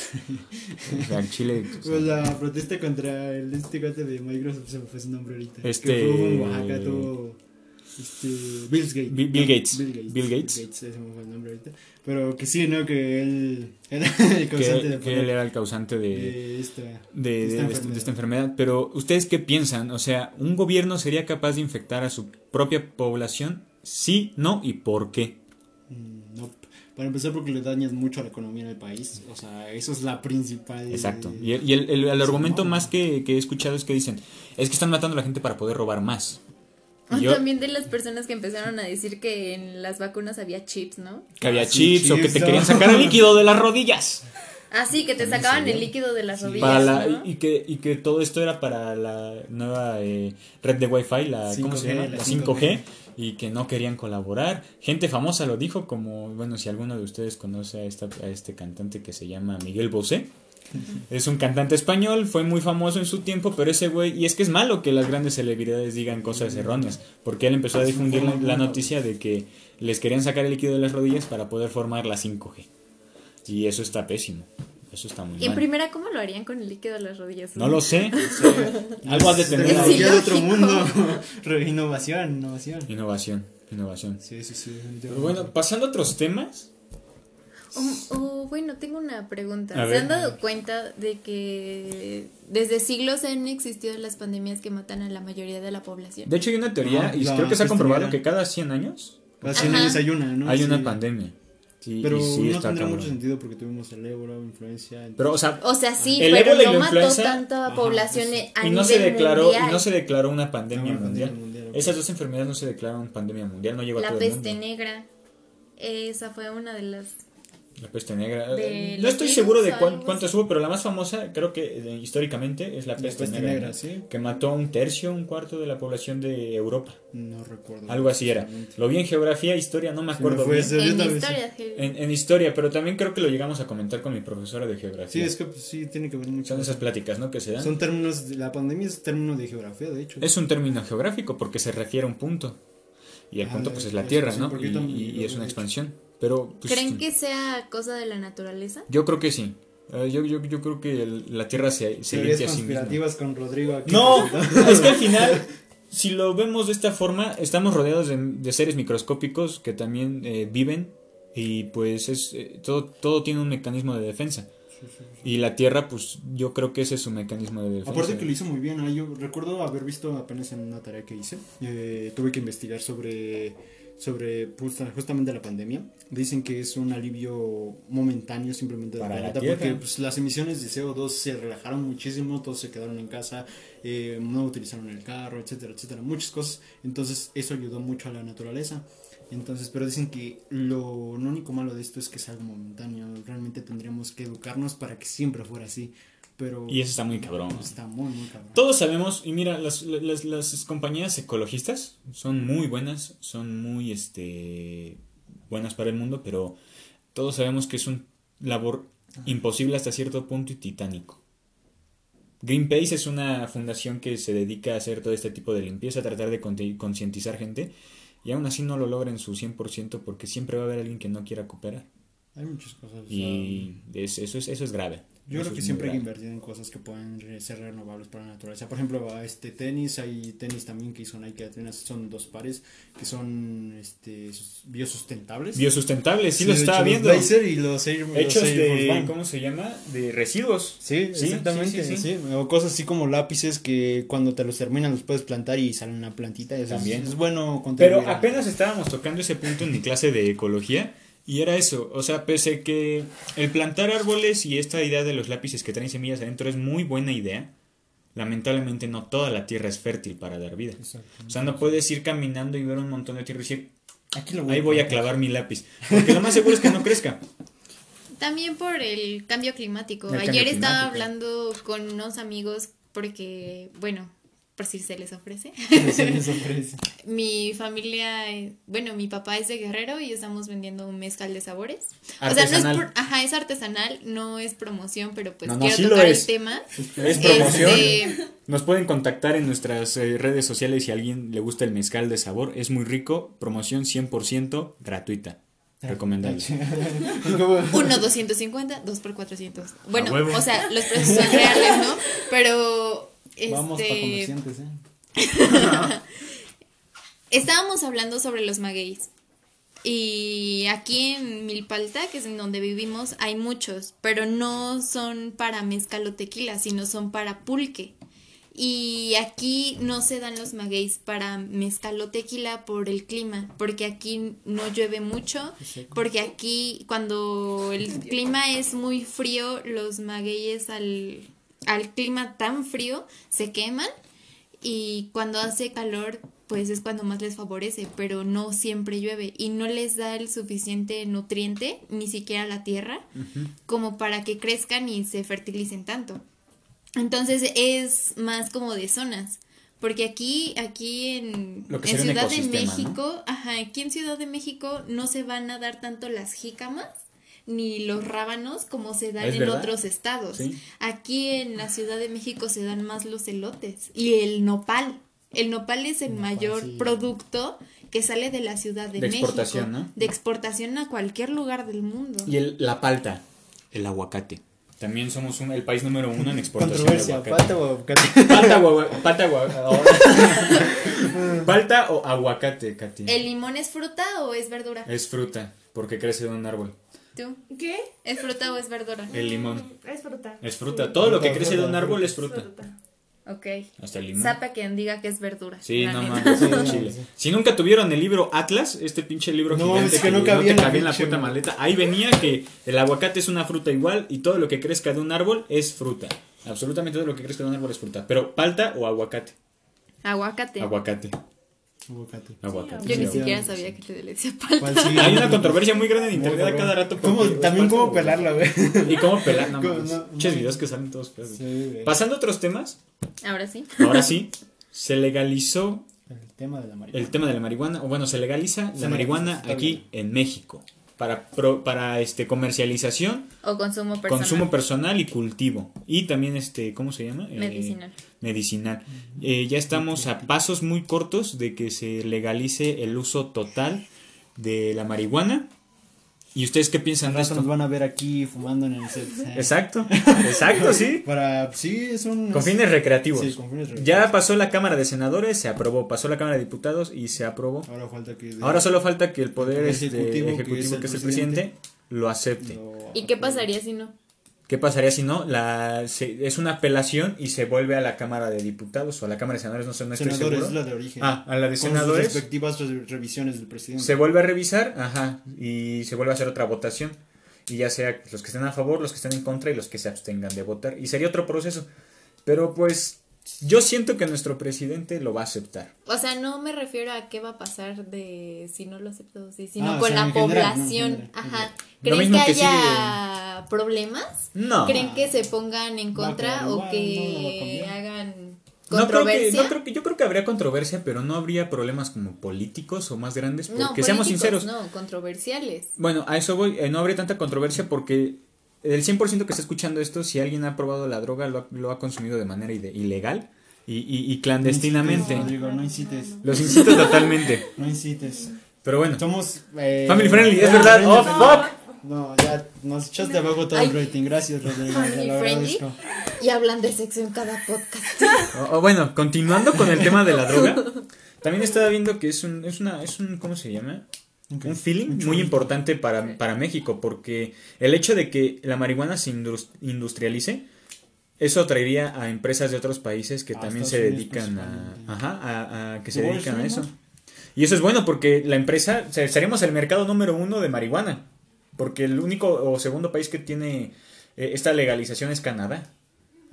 O sea, Chile... o sea, Pues la protesta contra el este de Microsoft se me fue su nombre ahorita. Este- Que fue en Oaxaca todo. Este. Bill Gates. Bill- Bill Gates. Bill Gates. Bill Gates. ese fue el nombre ahorita. Pero que sí, ¿no? Que él era el causante que, de, que él era el causante de, de esta. de, esta de- esta enfermedad. Pero, ¿ustedes qué piensan? O sea, ¿un gobierno sería capaz de infectar a su propia población? Sí, no y por qué. Mm, no. Para empezar, porque le dañas mucho a la economía del país. O sea, eso es la principal. Exacto. Y el, y el- el- el argumento no. más que, que he escuchado es que dicen, es que están matando a la gente para poder robar más. Yo- También de las personas que empezaron a decir que en las vacunas había chips, ¿no? que había Ah, sí, chips o que te querían sacar el líquido de las rodillas. Ah, sí, que te También sacaban el líquido de las Sí. rodillas. Para la, ¿no? y, que, y que todo esto era para la nueva eh, red de Wi-Fi, la, ¿cómo se 5G, llama? la La 5G. 5G, y que no querían colaborar. Gente famosa lo dijo, como, bueno, si alguno de ustedes conoce a, esta, a este cantante que se llama Miguel Bosé. Es un cantante español, fue muy famoso en su tiempo, pero ese güey, y es que es malo que las grandes celebridades digan cosas erróneas, porque él empezó a difundir la, la noticia de que les querían sacar el líquido de las rodillas para poder formar la 5G. Y eso está pésimo, eso está muy Y en mal. primera, ¿cómo lo harían con el líquido de las rodillas? No lo sé, algo has de tener Sí, otro mundo. Innovación, innovación. Innovación, innovación. Sí, sí, sí. Pero bueno, pasando a otros temas. O, o, bueno, tengo una pregunta. A ¿Se ver. han dado cuenta de que desde siglos han existido las pandemias que matan a la mayoría de la población? De hecho, hay una teoría, Ajá, y creo que se ha comprobado que cada 100 años hay una, ¿no? hay Sí. una pandemia. Sí, Pero sí no tendría mucho sentido porque tuvimos el ébola, influencia. Pero, o sea, O sea, sí, El pero ébola y no la mató influenza- tanta Ajá, población a y no nivel se declaró mundial. y no se declaró una pandemia mundial. pandemia mundial, ok. Esas dos enfermedades no se declararon pandemia mundial, no llegó a La todo el peste mundo. negra. Esa fue una de las La peste negra. De Eh, no estoy seguro de cuán- así. hubo, pero la más famosa, creo que eh, históricamente, es la La peste, peste negra. sí. Que mató a un tercio, un cuarto de la población de Europa. No recuerdo. Algo así era. Lo vi en geografía, historia, no me me acuerdo fue bien. ese- yo En historia, sí. En, en historia, pero también creo que lo llegamos a comentar con mi profesora de geografía. Sí, es que pues, sí, tiene que ver mucho. Son esas pláticas, ¿no? Que se dan. Son términos, la pandemia es término de geografía, de hecho. Es un término geográfico porque se refiere a un punto. Y el Ah, punto pues es la Tierra, ¿no? Y, es una expansión. Pero pues, ¿Creen que sea cosa de la naturaleza? yo creo que sí. Eh, yo, yo, yo creo que el- la Tierra se, se limpia a sí misma. conspirativas con Rodrigo aquí. No, es que al final, si lo vemos de esta forma, estamos rodeados de, de seres microscópicos que también eh, viven y pues es eh, todo, todo tiene un mecanismo de defensa. Y la Tierra, pues yo creo que ese es su mecanismo de defensa. Aparte que lo hizo muy bien, ah, yo recuerdo haber visto apenas en una tarea que hice, eh, tuve que investigar sobre, sobre justa- justamente la pandemia. Dicen que es un alivio momentáneo simplemente Para la planeta, Tierra. porque pues, las emisiones de CO2 se relajaron muchísimo, todos se quedaron en casa, eh, no utilizaron el carro, etcétera, etcétera, muchas cosas. Entonces eso ayudó mucho a la naturaleza. Entonces, pero dicen que lo, lo único malo de esto es que es algo momentáneo. Realmente tendríamos que educarnos para que siempre fuera así. Pero Y eso está muy cabrón. Está muy, muy cabrón. Todos sabemos, y mira, las, las, las compañías ecologistas son muy buenas, son muy este, buenas para el mundo, pero todos sabemos que es un labor imposible hasta cierto punto y titánico. Greenpeace es una fundación que se dedica a hacer todo este tipo de limpieza, a tratar de concientizar gente, y aún así no lo logra en su 100% porque siempre va a haber alguien que no quiera cooperar. Hay muchas cosas. o sea, Y es- eso, es, eso es grave. Yo Eso creo que es siempre hay que invertir en cosas que puedan re- ser renovables para la naturaleza. Por ejemplo, este tenis, hay tenis también que hizo Nike apenas son dos pares que son este sus- biosustentables. Biosustentables, sí, Sí, lo estaba viendo. Los y los Air, los Hechos Force de. ¿cómo se llama? De residuos. Sí, Sí, exactamente, sí, sí. O cosas así como lápices que cuando te los terminan los puedes plantar y sale una plantita. Eso es- También. Es, bueno Pero apenas estábamos tocando ese punto en mi clase de ecología y era eso, o sea, pese que el plantar árboles y esta idea de los lápices que traen semillas adentro es muy buena idea, lamentablemente no toda la tierra es fértil para dar vida. Exacto. O sea, no puedes ir caminando y ver un montón de tierra y decir, Aquí lo ahí voy a clavar mi lápiz, porque lo más seguro es que no crezca. También por el cambio climático. El Ayer cambio estaba climático. hablando con unos amigos porque, bueno, por si se les ofrece. Se les ofrece. mi familia, bueno, mi papá es de Guerrero y estamos vendiendo un mezcal de sabores. O sea, no es, por- ajá, es artesanal, no es promoción, pero pues No, no, quiero sí lo tocar es. el tema. Es promoción. Este, Nos pueden contactar en nuestras eh, redes sociales si a alguien le gusta el mezcal de sabor. Es muy rico, promoción 100% gratuita. Recomendable. Uno 250, dos por 400. Bueno, o sea, los precios son reales, ¿no? Pero Vamos para este comerciantes, ¿eh? estábamos hablando sobre los magueyes. Y aquí en Milpalta, que es en donde vivimos, hay muchos, pero no son para mezcal o tequila, sino son para pulque. Y aquí no se dan los magueyes para mezcal o tequila por el clima, porque aquí no llueve mucho, porque aquí cuando el clima es muy frío, los magueyes al, al clima tan frío se queman y cuando hace calor pues es cuando más les favorece, pero no siempre llueve y no les da el suficiente nutriente, ni siquiera la tierra, como para que crezcan y se fertilicen tanto. Entonces es más como de zonas. Porque aquí, aquí en, Lo que en sería un Ciudad de ecosistema, ¿no? México, ajá, aquí en Ciudad de México no se van a dar tanto las jícamas ni los rábanos como se dan ¿Es en verdad? otros estados. Sí. Aquí en la Ciudad de México se dan más los elotes y el nopal. El nopal es el Nopal, mayor sí. producto que sale de la Ciudad de, De México. exportación, ¿no? De exportación a cualquier lugar del mundo. Y el, la palta, el aguacate. También somos un- el país número uno en exportación de aguacate. pata o aguacate. Palta, palta, Palta o aguacate, Katy. ¿El limón es fruta o es verdura? Es fruta, porque crece de un árbol. ¿Tú? ¿Qué? ¿Es fruta o es verdura? El limón Es fruta. es fruta. Sí. Todo lo que Fruta, crece de un árbol es fruta. Ok. Hasta el limón. Zapa quien diga que es verdura. Sí, no mames, Sí, no, Chile. Si nunca tuvieron el libro Atlas, este pinche libro No, gigante es que no no cabía te cabía en la puta ma- maleta, ahí venía que el aguacate es una fruta igual y todo lo que crezca de un árbol es fruta. Absolutamente todo lo que crezca de un árbol es fruta. Pero palta o aguacate. Aguacate. Aguacate. Aguacate. Aguacate. Yo sí, ni siquiera sabía que le decía palta. Hay una controversia muy grande en internet a cada rato. ¿Cómo, porque- también cómo pelarla, güey. Y cómo pelar, no. No, Muchos no. videos que salen todos güey. Pasando a otros temas, Ahora sí. ahora sí, se legalizó El tema de la marihuana. el tema de la marihuana, o bueno, se legaliza Se la marihuana legaliza, aquí bien. en México para pro- para este comercialización, O consumo personal. consumo personal y cultivo y también este, ¿cómo se llama? Eh, Medicinal. medicinal. Eh, ya estamos a pasos muy cortos de que se legalice el uso total de la marihuana. ¿Y ustedes qué piensan de esto? nos van a ver aquí fumando en el set. ¿eh? Exacto, exacto, sí. Para, sí, es un... Con fines recreativos. Sí, con fines Ya pasó la Cámara de Senadores, se aprobó. Pasó la Cámara de Diputados y se aprobó. Ahora falta que... Ahora solo falta que el Poder El este, Ejecutivo, ejecutivo, que es el que es el presidente, presidente, lo acepte. lo- ¿Y qué pasaría si no? ¿Qué pasaría si no? La, se- es una apelación y se vuelve a la Cámara de Diputados o a la Cámara de Senadores, no sé, no estoy Senadores, seguro. es la de origen. Ah, a la de Con sus senadores. respectivas re- revisiones del presidente. Se vuelve a revisar, ajá, y se vuelve a hacer otra votación. Y ya sea los que estén a favor, los que estén en contra y los que se abstengan de votar. Y sería otro proceso. Pero pues yo siento que nuestro presidente lo va a aceptar. O sea, no me refiero a qué va a pasar de si no lo acepto, sí, sino Ah, o con sea, la población. Ajá. ¿Creen que que haya problemas? No. ¿Creen que se pongan en contra o igual, que no, hagan No creo, que, controversia? no creo que, yo creo que habría controversia, pero no habría problemas como políticos o más grandes, porque No, seamos sinceros. No, controversiales. Bueno, a eso voy, eh, no habría tanta controversia porque el 100% que está escuchando esto, si alguien ha probado la droga, lo ha, lo ha consumido de manera ilegal y, y- y clandestinamente. No incites, Rodrigo, no incites. Los incito totalmente. No incites. Pero bueno, Somos... eh, family friendly, es verdad. friendly, Oh, fuck. No, ya nos echaste abajo todo el rating. Gracias, Rodrigo. te Family lo friendly. agradezco. Y hablan de sexo en cada podcast. O- o bueno, continuando con el tema de la droga, también estaba viendo que es un, es una, es un, ¿cómo se llama? Un feeling muy importante para, para México, porque el hecho de que la marihuana se indus- industrialice, eso atraería a empresas de otros países que también se dedican a, principalmente. ajá, a, a- que se dedican a eso. Y eso es bueno porque la empresa, o sea, seremos el mercado número uno de marihuana, porque el único o segundo país que tiene eh, esta legalización es Canadá.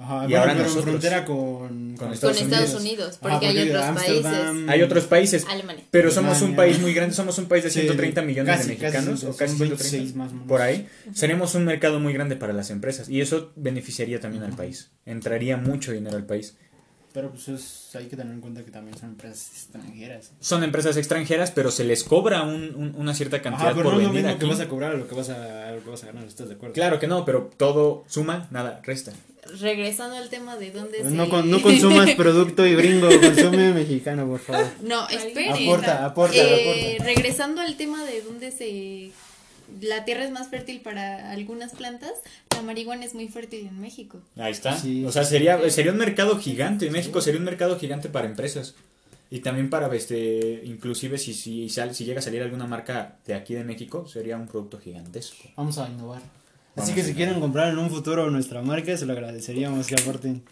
Ajá, Y bueno, ahora pero en nosotros. frontera con, Con Con Estados Estados, Unidos. Ajá, porque hay otros países. Hay otros países, Alemania. pero somos un país muy grande, somos un país de Sí, 130 millones casi, de mexicanos, o casi son 130, 26 más por ahí. Seremos un mercado muy grande para las empresas y eso beneficiaría también al país. Entraría mucho dinero al país. Pero pues es- hay que tener en cuenta que también son empresas extranjeras. Son empresas extranjeras, pero se les cobra un- un- una cierta cantidad Ajá, pero por no lo venir mismo aquí. que vas a cobrar lo que vas a lo que vas a ganar, ¿estás de acuerdo? Claro que no, pero todo suma, nada resta. Regresando al tema de dónde Pues se... no, con- no consumas producto y gringo, consume mexicano, por favor. No, esperen. Aporta, aporta, Eh, aporta. Regresando al tema de dónde se... La tierra es más fértil para algunas plantas, la marihuana es muy fértil en México. Ahí está. Sí. O sea, sería, sería un mercado gigante. México sería un mercado gigante para empresas. Y también para, este, inclusive si, si, sal- si llega a salir alguna marca de aquí de México, sería un producto gigantesco. Vamos a innovar. Vamos Así que si quieren comprar en un futuro nuestra marca, se lo agradeceríamos que aporten.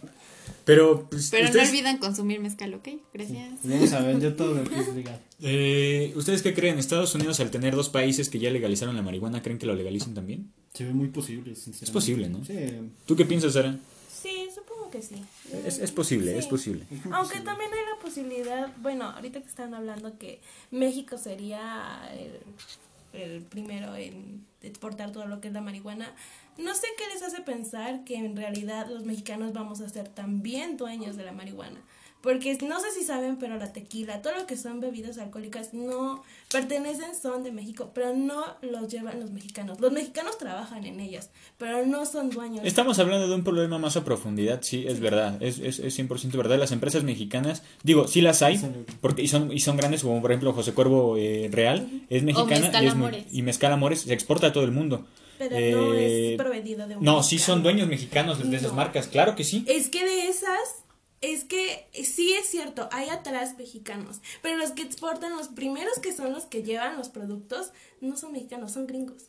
Pero, pues, Pero ustedes, no olviden consumir mezcal, ¿ok? Gracias. Vamos a vender todo lo que es legal. eh, ¿ustedes qué creen? ¿Estados Unidos, al tener dos países que ya legalizaron la marihuana, creen que lo legalicen también? Se ve muy posible, sinceramente. Es posible, ¿no? Sí. ¿Tú qué piensas, Sara? Sí, supongo que sí. Es, es posible, Sí. es posible. Aunque también hay la posibilidad, bueno, ahorita que están hablando que México sería el, el primero en exportar todo lo que es la marihuana, no sé qué les hace pensar que en realidad los mexicanos vamos a ser también dueños de la marihuana. Porque no sé si saben, pero la tequila, todo lo que son bebidas alcohólicas no pertenecen, son de México, pero no los llevan los mexicanos. Los mexicanos trabajan en ellas, pero no son dueños. Estamos hablando de un problema más a profundidad, sí, es verdad, es, es, es 100% verdad. Las empresas mexicanas, digo, sí las hay, porque y son, y son grandes, como por ejemplo José Cuervo eh, Real, es mexicana Mezcal y, es Amores. y Mezcal Amores se exporta a todo el mundo. Pero no Eh, es proveído de un No, sí son dueños mexicanos de esas marcas, claro que sí. Es que de esas, es que sí es cierto, hay atrás mexicanos, pero los que exportan, los primeros que son los que llevan los productos, no son mexicanos, son gringos.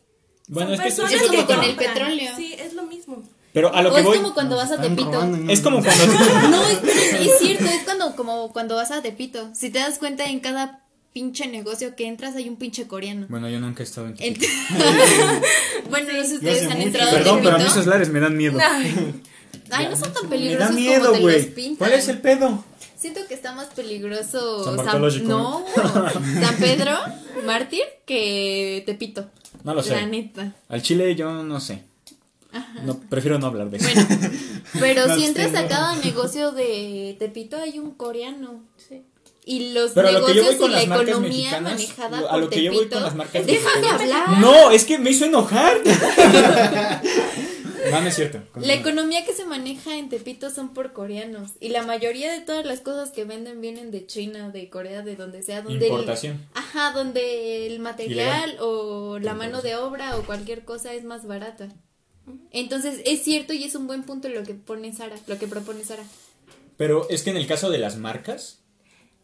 Bueno, Son es que Es como que con el petróleo. Sí, es lo mismo. Pero a lo o que es voy, como cuando vas a Tepito. robando es como cuando... No, es cierto, es cuando, como cuando vas a Tepito. Si te das cuenta, en cada pinche negocio que entras hay un pinche coreano. Bueno, yo nunca he estado en Tepito. bueno, no sé si ustedes han mucho. entrado Perdón, a pero a mí esos lares me dan miedo. Ay, no son tan Me peligrosos da miedo, como te los güey. pintan. ¿Cuál es el pedo? Siento que está más peligroso San Bartolomé. no, San Pedro, mártir, que Tepito. No lo sé. La neta. Al chile yo no sé. No, prefiero no hablar de eso. Bueno, pero Me si entras a cada negocio de Tepito hay un coreano. Sí. Y los Pero negocios y la economía manejada a por lo que yo voy con las marcas mexicanas- hablar. No, es que me hizo enojar. no, no es cierto. La economía que se maneja en Tepito son por coreanos y la mayoría de todas las cosas que venden vienen de China, de Corea, de donde sea, donde el- Importación. ajá, donde el material o la mano de obra o cualquier cosa es más barata. Entonces es cierto y es un buen punto lo que pone Sara, lo que propone Sara. Pero es que en el caso de las marcas,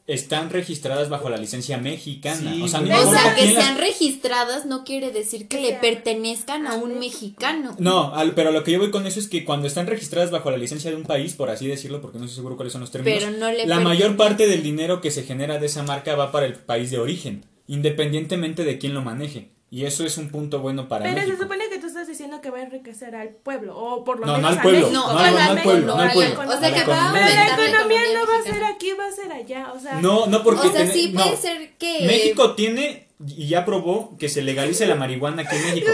están registradas bajo la licencia mexicana. Sí, o sea, no pero- O sea, que las- sean registradas no quiere decir que le pertenezcan a un mexicano. No, al- pero lo que yo voy con eso es que cuando están registradas bajo la licencia de un país, por así decirlo, porque no estoy seguro cuáles son los términos, Pero no le la mayor parte del dinero que se genera de esa marca va para el país de origen, independientemente de quién lo maneje. Y eso es un punto bueno para Pero se supone que va a enriquecer al pueblo, o por lo No, no menos al a pueblo. México. No, No, no, no, no, no al pueblo, no al pueblo. O sea, que va a. Pero la economía no va a ser aquí, va a ser allá, o sea... No, no porque O sea, sí puede no. ser que México tiene y ya aprobó que se legalice la marihuana aquí en México.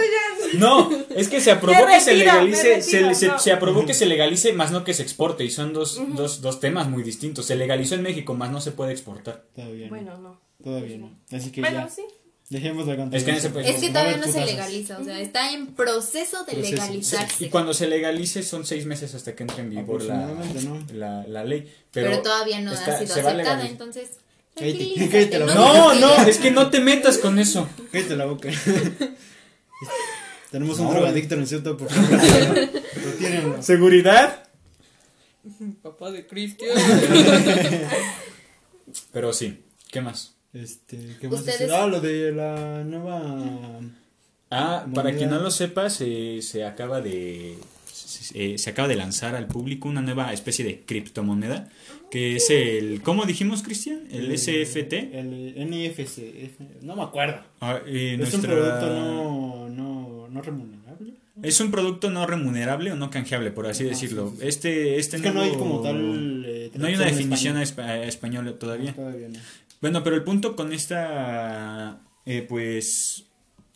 No, es que se aprobó Me que se retiro, legalice, se, retiro, se- no. se aprobó que se legalice, más no que se exporte, y son dos, dos, dos temas muy distintos. Se legalizó en México, más no se puede exportar. Todavía no. Bueno, no. Todavía no. Así que Bueno, ya. sí. Dejemos la Es que en ese país- Es que todavía no se legaliza, o sea, está en proceso de Proceso. legalizarse. Y cuando se legalice son seis meses hasta que entre en vigor la, la, la ley. pero, Pero, todavía no está- ha sido aceptada, entonces. Cállate, tranquilízate, cállate la boca. No, no, es que no te metas con eso. Cállate la boca. Tenemos No, un drogadicto en el centro, por favor. ¿Seguridad? Papá de Cristian. Pero sí, ¿qué más? Este, ¿qué más Ustedes- decir? Ah, lo de la nueva. Ah, para quien no lo sepa, se, se acaba de se, se acaba de lanzar al público una nueva especie de criptomoneda que es el ¿cómo dijimos, Cristian? El SFT. El NFC. F- no me acuerdo. Ah, y Es un producto no, no, no remunerable. es un producto no remunerable o no canjeable, por así Ajá, decirlo. sí, sí, sí. Este este Es que no hay como tal. eh, no hay una definición español. espa- a español todavía. Todavía no. Bueno, pero el punto con esta, eh, pues,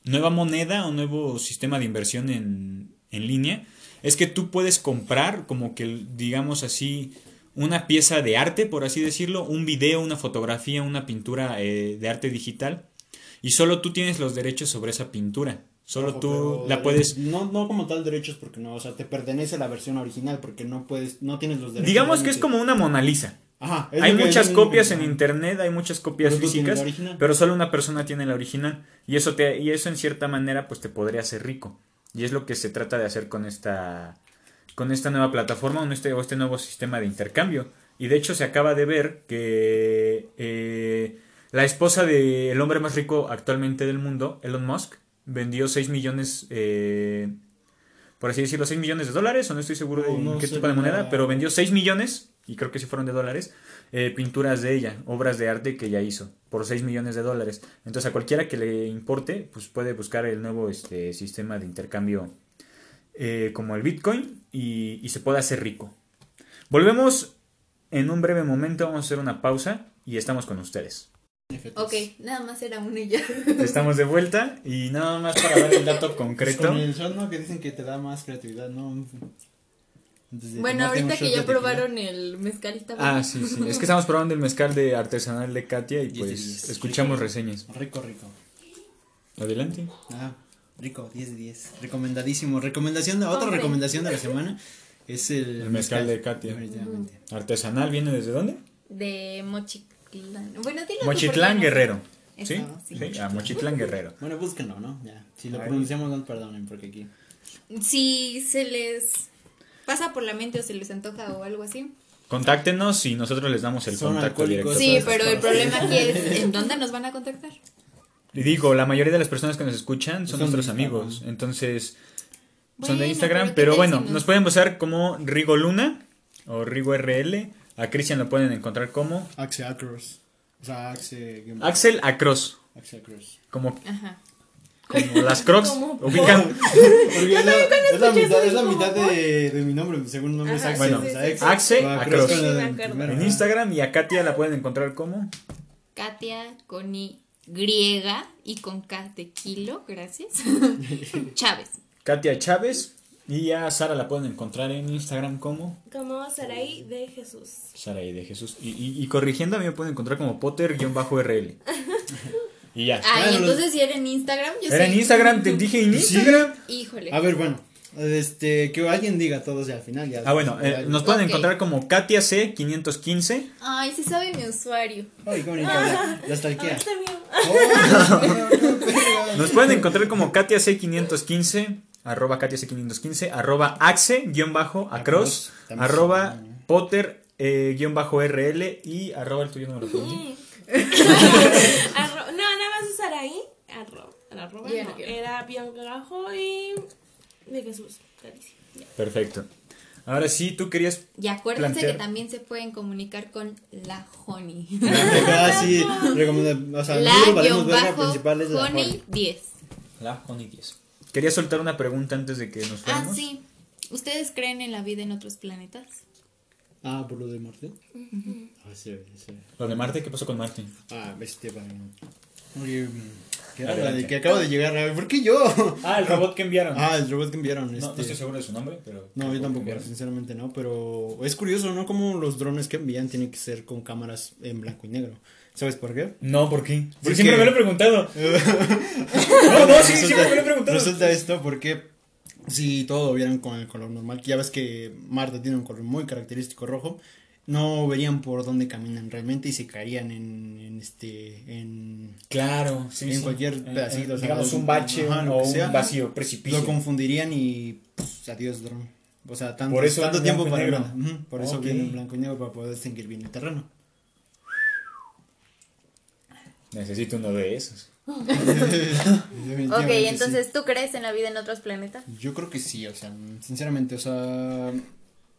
nueva moneda o nuevo sistema de inversión en, en línea es que tú puedes comprar como que, digamos así, una pieza de arte, por así decirlo, un video, una fotografía, una pintura eh, de arte digital y solo tú tienes los derechos sobre esa pintura. Solo Ojo, tú la puedes... No, no como tal derechos porque no, o sea, te pertenece la versión original porque no puedes, no tienes los derechos. Digamos que es como una Mona Lisa. Ajá, Hay muchas copias en internet, hay muchas copias físicas, pero solo una persona tiene la original y eso te y eso en cierta manera pues te podría hacer rico. Y es lo que se trata de hacer con esta con esta nueva plataforma o este, o este nuevo sistema de intercambio. Y de hecho se acaba de ver que eh, la esposa del hombre más rico actualmente del mundo, Elon Musk, vendió 6 millones, eh, por así decirlo, 6 millones de dólares, o no estoy seguro de No, qué tipo de moneda, pero vendió 6 millones, y creo que sí fueron de dólares, eh, pinturas de ella, obras de arte que ella hizo, por 6 millones de dólares. Entonces a cualquiera que le importe, pues puede buscar el nuevo este, sistema de intercambio eh, como el Bitcoin y, y se puede hacer rico. Volvemos en un breve momento, vamos a hacer una pausa y estamos con ustedes. Ok, nada más era uno y ya. Estamos de vuelta y nada más para dar el dato concreto. Con el. Que dicen que te da más creatividad, ¿no? Bueno, ahorita que ya probaron el mezcal está bueno. Ah, sí, sí. Es que estamos probando el mezcal de artesanal de Katia y pues yes. escuchamos reseñas. Rico, rico. Adelante. Ah, rico, 10 de 10. Recomendadísimo. Recomendación, de- otra recomendación de la semana es el, El mezcal de Katia. Definitivamente. Artesanal viene desde dónde? De Mochitlán. Bueno, dilo Mochitlán. Guerrero. Eso, ¿Sí? sí, Sí, Mochitlán. Guerrero. Bueno, búsquenlo, ¿no? Ya. Si lo pronunciamos, no perdonen, porque aquí. Si se les pasa por la mente o se les antoja o algo así. Contáctenos y nosotros les damos el Son contacto directo. Sí, pero el problema aquí es en dónde nos van a contactar. Y digo, la mayoría de las personas que nos escuchan son, nuestros amigos. Entonces, son de Instagram. pero ¿qué Pero tal bueno, nos- pueden buscar como Rigo Luna o Rigo RL. A Cristian lo pueden encontrar como Axe Acros. O sea, Axe. Axel Across. Axe Acros. Como Ajá. Como las crocs. Ubican. Porque es la, es la escuché mitad, de, de mi nombre. Mi segundo nombre Ajá, es sí, sí, sí. Axe la Sí, del acuerdo. primero, En. Instagram y a Katia la pueden encontrar como. Katia con Y griega y con K de kilo, gracias. Chávez. Katia Chávez. Y a Sara la pueden encontrar en Instagram como Como Saraí de Jesús. Sara y de Jesús. Y, y, y corrigiendo, a mí me pueden encontrar como Potter-RL. Y ya. Ah, y entonces si era en Instagram, yo Era en Instagram, te dije en Instagram. Híjole. A ver, bueno. Este, que alguien diga todos ya al final. Ya, Ah, bueno, eh, nos pueden encontrar como Katia C515. Ay, sí sabe mi usuario. Ay, qué bonito. Ya, ya está el Ah, que. está bien. Nos pueden encontrar como Katia C515, arroba Katia C515, arroba axe, guion bajo, across, arroba Potter, eh, guion bajo RL y arroba el tuyo no me lo puedo decir. Arro- no, nada más es No. Era bien gajo y de Jesús. Clarísimo. Ya. Perfecto. Ahora sí, tú querías Y acuérdense Plantear. que también se pueden comunicar con la Honey. Ah, sí, recomiendo. O sea, La guion bajo principal es la Honey Honey. 10. la Honey 10. Quería soltar una pregunta antes de que nos Ah, fuéramos. sí. ¿Ustedes creen en la vida en otros planetas? Ah, por lo de Marte. Ah, sí, sí. Lo de Marte, ¿qué pasó con Marte? Ah, bestia, para. Oye, ¿qué era? Adelante. De que acabo de llegar. a- ¿Por qué yo? Ah, el robot que enviaron. Ah, el robot que enviaron. no, no este- estoy seguro de su nombre, pero. No, yo tampoco, sinceramente no, pero es curioso, ¿no? Como los drones que envían tienen que ser con cámaras en blanco y negro. ¿Sabes por qué? No, ¿por qué? Porque siempre me lo he preguntado. no, no, sí, siempre me lo he preguntado. Resulta esto porque si todo lo vieran con el color normal, que ya ves que Marte tiene un color muy característico rojo, no verían por dónde caminan realmente y se caerían en, en este en Claro, sí. En sí. cualquier Eh, pedacito, o sea, digamos un- bache ajá, o sea. un vacío, precipicio. lo confundirían y pues, adiós dron. O sea, tanto, Por eso tanto tiempo para negro. nada. Ujú, Por eso viene en blanco y negro para poder distinguir bien el terreno. Necesito uno de esos. Ok, entonces, ¿tú crees en la vida en otros planetas? Yo creo que sí, o sea, sinceramente, o sea,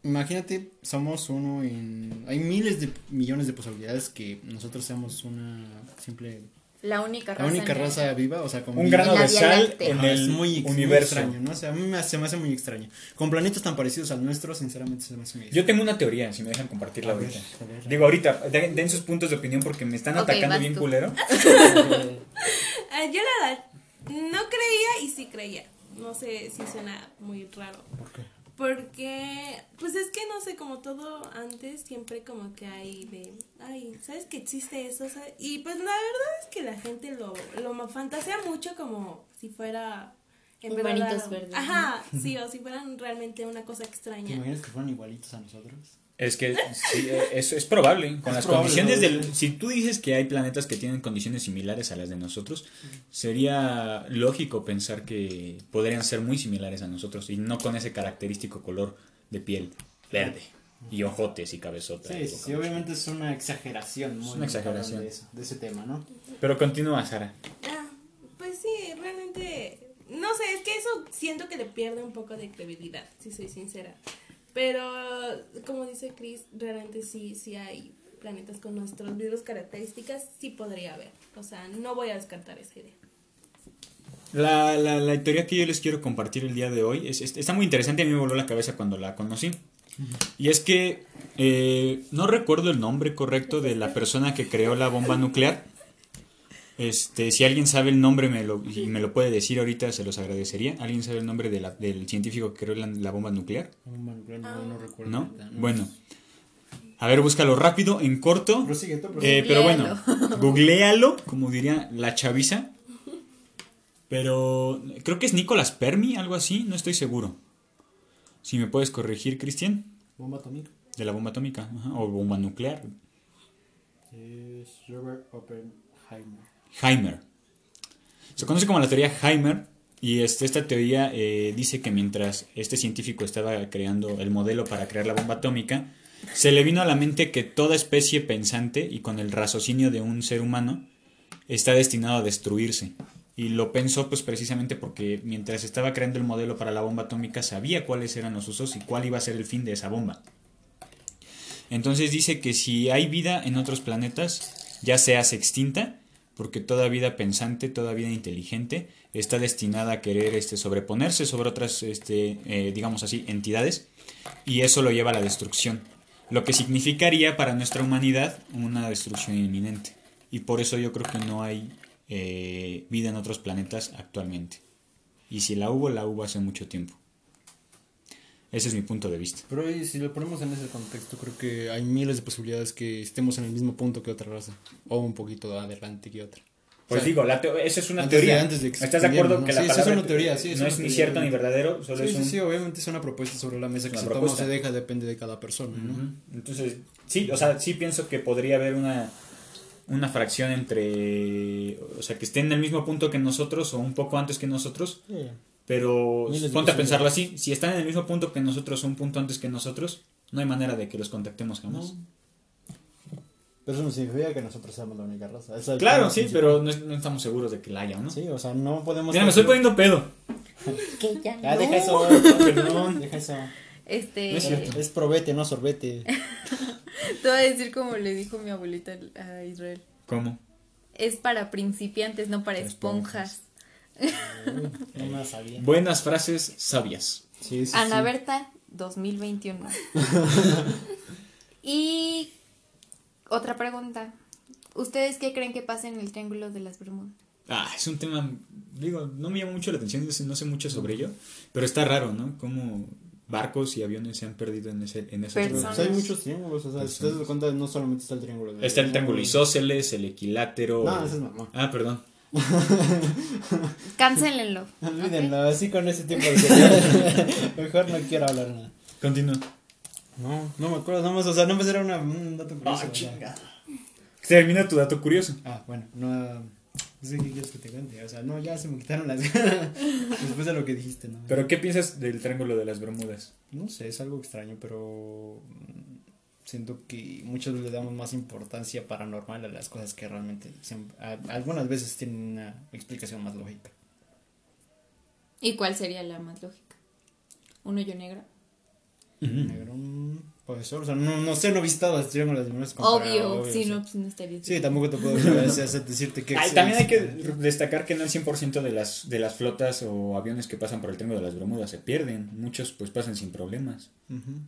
imagínate, somos uno en... Hay miles de millones de posibilidades que nosotros seamos una simple... La única La raza. única en el- raza viva, o sea, con Un grano En la de sal en Ajá, el es muy, muy universo. extraño, ¿no? O sea, a mí me, se me hace muy extraño. Con planetas tan parecidos al nuestro, sinceramente, se me hace muy Yo tengo una teoría, si me dejan compartirla A ver, ahorita. a ver. Digo, ahorita, den, den sus puntos de opinión porque me están atacando bien tú. culero. Ah, yo la verdad no creía y sí creía. No sé si suena muy raro. ¿Por qué? Porque, pues es que no sé, como todo antes, siempre como que hay de, ay, ¿sabes que existe eso? ¿sabes? Y pues la verdad es que la gente lo, lo fantasea mucho como si fuera en Humanitos verdad- verdes, ¿no? Ajá, sí, o si fueran realmente una cosa ¿Te extraña. imaginas que fueran igualitos a nosotros? Es que sí, eh, es, es probable. Con Es las probable, condiciones ¿no? del. Si tú dices que hay planetas que tienen condiciones similares a las de nosotros, sería lógico pensar que podrían ser muy similares a nosotros y no con ese característico color de piel verde y ojotes y cabezota. Sí, y sí, boca. obviamente es una exageración. Muy Es una exageración. De, eso, de ese tema, ¿no? Pero continúa, Sara. Ah, pues sí, realmente, no sé, es que eso siento que le pierde un poco de credibilidad, si soy sincera. Pero, como dice Chris, realmente sí, sí hay planetas con nuestras mismas características, sí podría haber. O sea, no voy a descartar esa idea. La, la, la teoría que yo les quiero compartir el día de hoy es, es- está muy interesante, a mí me voló la cabeza cuando la conocí. Y es que eh, no recuerdo el nombre correcto de la persona que creó la bomba nuclear. Este, si alguien sabe el nombre me lo, y me lo puede decir ahorita, se los agradecería. ¿Alguien sabe el nombre de la- del científico que creó la, la bomba nuclear? No, no, no, no recuerdo. Bueno. A ver, búscalo rápido, en corto. Prosigue tú, prosigue. Eh, pero bueno, googlealo, como diría la chaviza. Pero creo que es Nicolás Permi, algo así, no estoy seguro. Si me puedes corregir, Cristian, Bomba atómica. de la bomba atómica ajá, o bomba nuclear. Es Robert Oppenheimer. Heimer. Se conoce como la teoría Heimer y este, esta teoría eh, dice que mientras este científico estaba creando el modelo para crear la bomba atómica, se le vino a la mente que toda especie pensante y con el raciocinio de un ser humano está destinado a destruirse. Y lo pensó pues precisamente porque mientras estaba creando el modelo para la bomba atómica sabía cuáles eran los usos y cuál iba a ser el fin de esa bomba. Entonces dice que si hay vida en otros planetas, ya se extinta, porque toda vida pensante, toda vida inteligente está destinada a querer este, sobreponerse sobre otras, este, eh, digamos así, entidades, y eso lo lleva a la destrucción, lo que significaría para nuestra humanidad una destrucción inminente. Y por eso yo creo que no hay eh, vida en otros planetas actualmente. Y si la hubo, la hubo hace mucho tiempo. Ese es mi punto de vista. Pero ahí, si lo ponemos en ese contexto, creo que hay miles de posibilidades que estemos en el mismo punto que otra raza. O un poquito adelante que otra. Pues O sea, digo, la es una antes de- teoría. antes de que se ¿Estás de acuerdo que ¿no? la Sí, esa es una teoría, sí, es no una es ni cierto ni verdadero? Solo Sí, es sí, un... sí, obviamente es una propuesta sobre la mesa que se toma o propuesta. se deja depende de cada persona, ¿no? Entonces, sí, o sea, sí pienso que podría haber una, una fracción entre, o sea, que esté en el mismo punto que nosotros o un poco antes que nosotros, Sí. Pero Miles ponte a pensarlo así, si están en el mismo punto que nosotros un punto antes que nosotros, no hay manera de que los contactemos jamás. Pero eso no significa que nosotros seamos la única raza. Es Claro, sí, principal. pero no, no estamos seguros de que la haya, ¿o ¿no? Sí, o sea, no podemos... Mira, me estoy poniendo pedo. Que ya Ya, no. deja eso, perdón, deja eso. Este, No es cierto. Es probete, no sorbete. te voy a decir como le dijo mi abuelita a Israel. ¿Cómo? Es para principiantes, no para Para esponjas. Uy, no me la sabía. Buenas frases sabias. Sí, sí, Ana sí. Berta 2021. y otra pregunta. ¿Ustedes qué creen que pasa en el Triángulo de las Bermudas? Ah, es un tema, digo, no me llama mucho la atención, no sé, mucho sobre ello, pero está raro, ¿no? Cómo barcos y aviones se han perdido en ese en esos pues, hay muchos triángulos, o sea, si te das cuenta, no solamente está el triángulo. de- Está el triángulo isósceles, el equilátero. No, el- ese es mamá. Ah, perdón. Cáncelenlo. Olvídenlo, así con ese tipo de. Mejor no quiero hablar nada. Continúa. No, no me acuerdo, nomás, o sea, nomás era una, un dato curioso. Ah. Termina tu dato curioso. Ah, bueno, no. No sé qué quieres que te cuente. O sea, no, ya se me quitaron las ganas. Después de lo que dijiste, ¿no? ¿Pero qué piensas del triángulo de las Bermudas? No sé, es algo extraño, pero. Siento que muchas veces le damos más importancia paranormal a las cosas que realmente. a- algunas veces tienen una explicación más lógica. ¿Y cuál sería la más lógica? ¿Un hoyo negro? Negro, mm, puede ser, o sea, no, no sé, no he visitado las triángulos de Bermudas como para- Obvio, si sí. no, pues no estaría. Sí, tampoco te puedo decirte que. Ay, también hay que destacar que no el 100% de las, de las flotas o aviones que pasan por el triángulo de las Bermudas se pierden. Muchos pues pasan sin problemas. Ujú.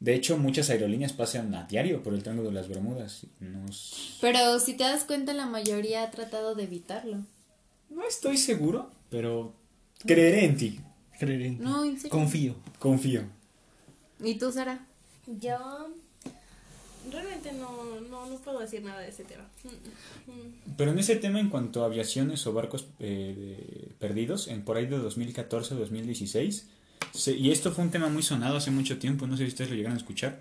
De hecho, muchas aerolíneas pasan a diario por el triángulo de las Bermudas. y No, s- Pero si te das cuenta, la mayoría ha tratado de evitarlo. no estoy seguro, pero creeré en ti. Creeré en ti. No, en serio. Confío. Confío. ¿Y tú, Sara? Yo realmente no, no, no puedo decir nada de ese tema. Mm, mm. Pero en ese tema, en cuanto a aviaciones o barcos eh, perdidos, en por ahí de 2014-2016, y esto fue un tema muy sonado hace mucho tiempo, no sé si ustedes lo llegaron a escuchar,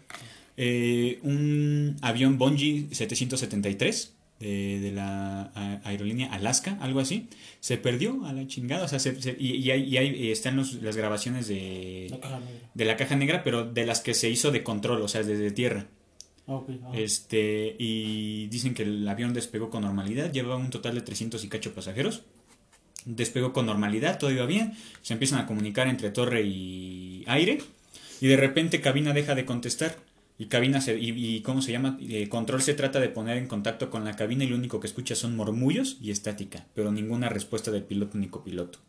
eh, un avión Bonji 773 de, de la aerolínea Alaska, algo así, se perdió a la chingada, o sea, se- se- y, y ahí, y ahí están los- las grabaciones de, La caja negra. de la caja negra, pero de las que se hizo de control, o sea, desde tierra. Ah, ah. Este, y dicen que el avión despegó con normalidad, llevaba un total de 300 y cacho pasajeros. Despegó con normalidad, todo iba bien. Se empiezan a comunicar entre torre y aire. Y de repente cabina deja de contestar. Y cabina se, y, y ¿cómo se llama? Eh, control se trata de poner en contacto con la cabina y lo único que escucha son murmullos y estática, pero ninguna respuesta del piloto ni copiloto.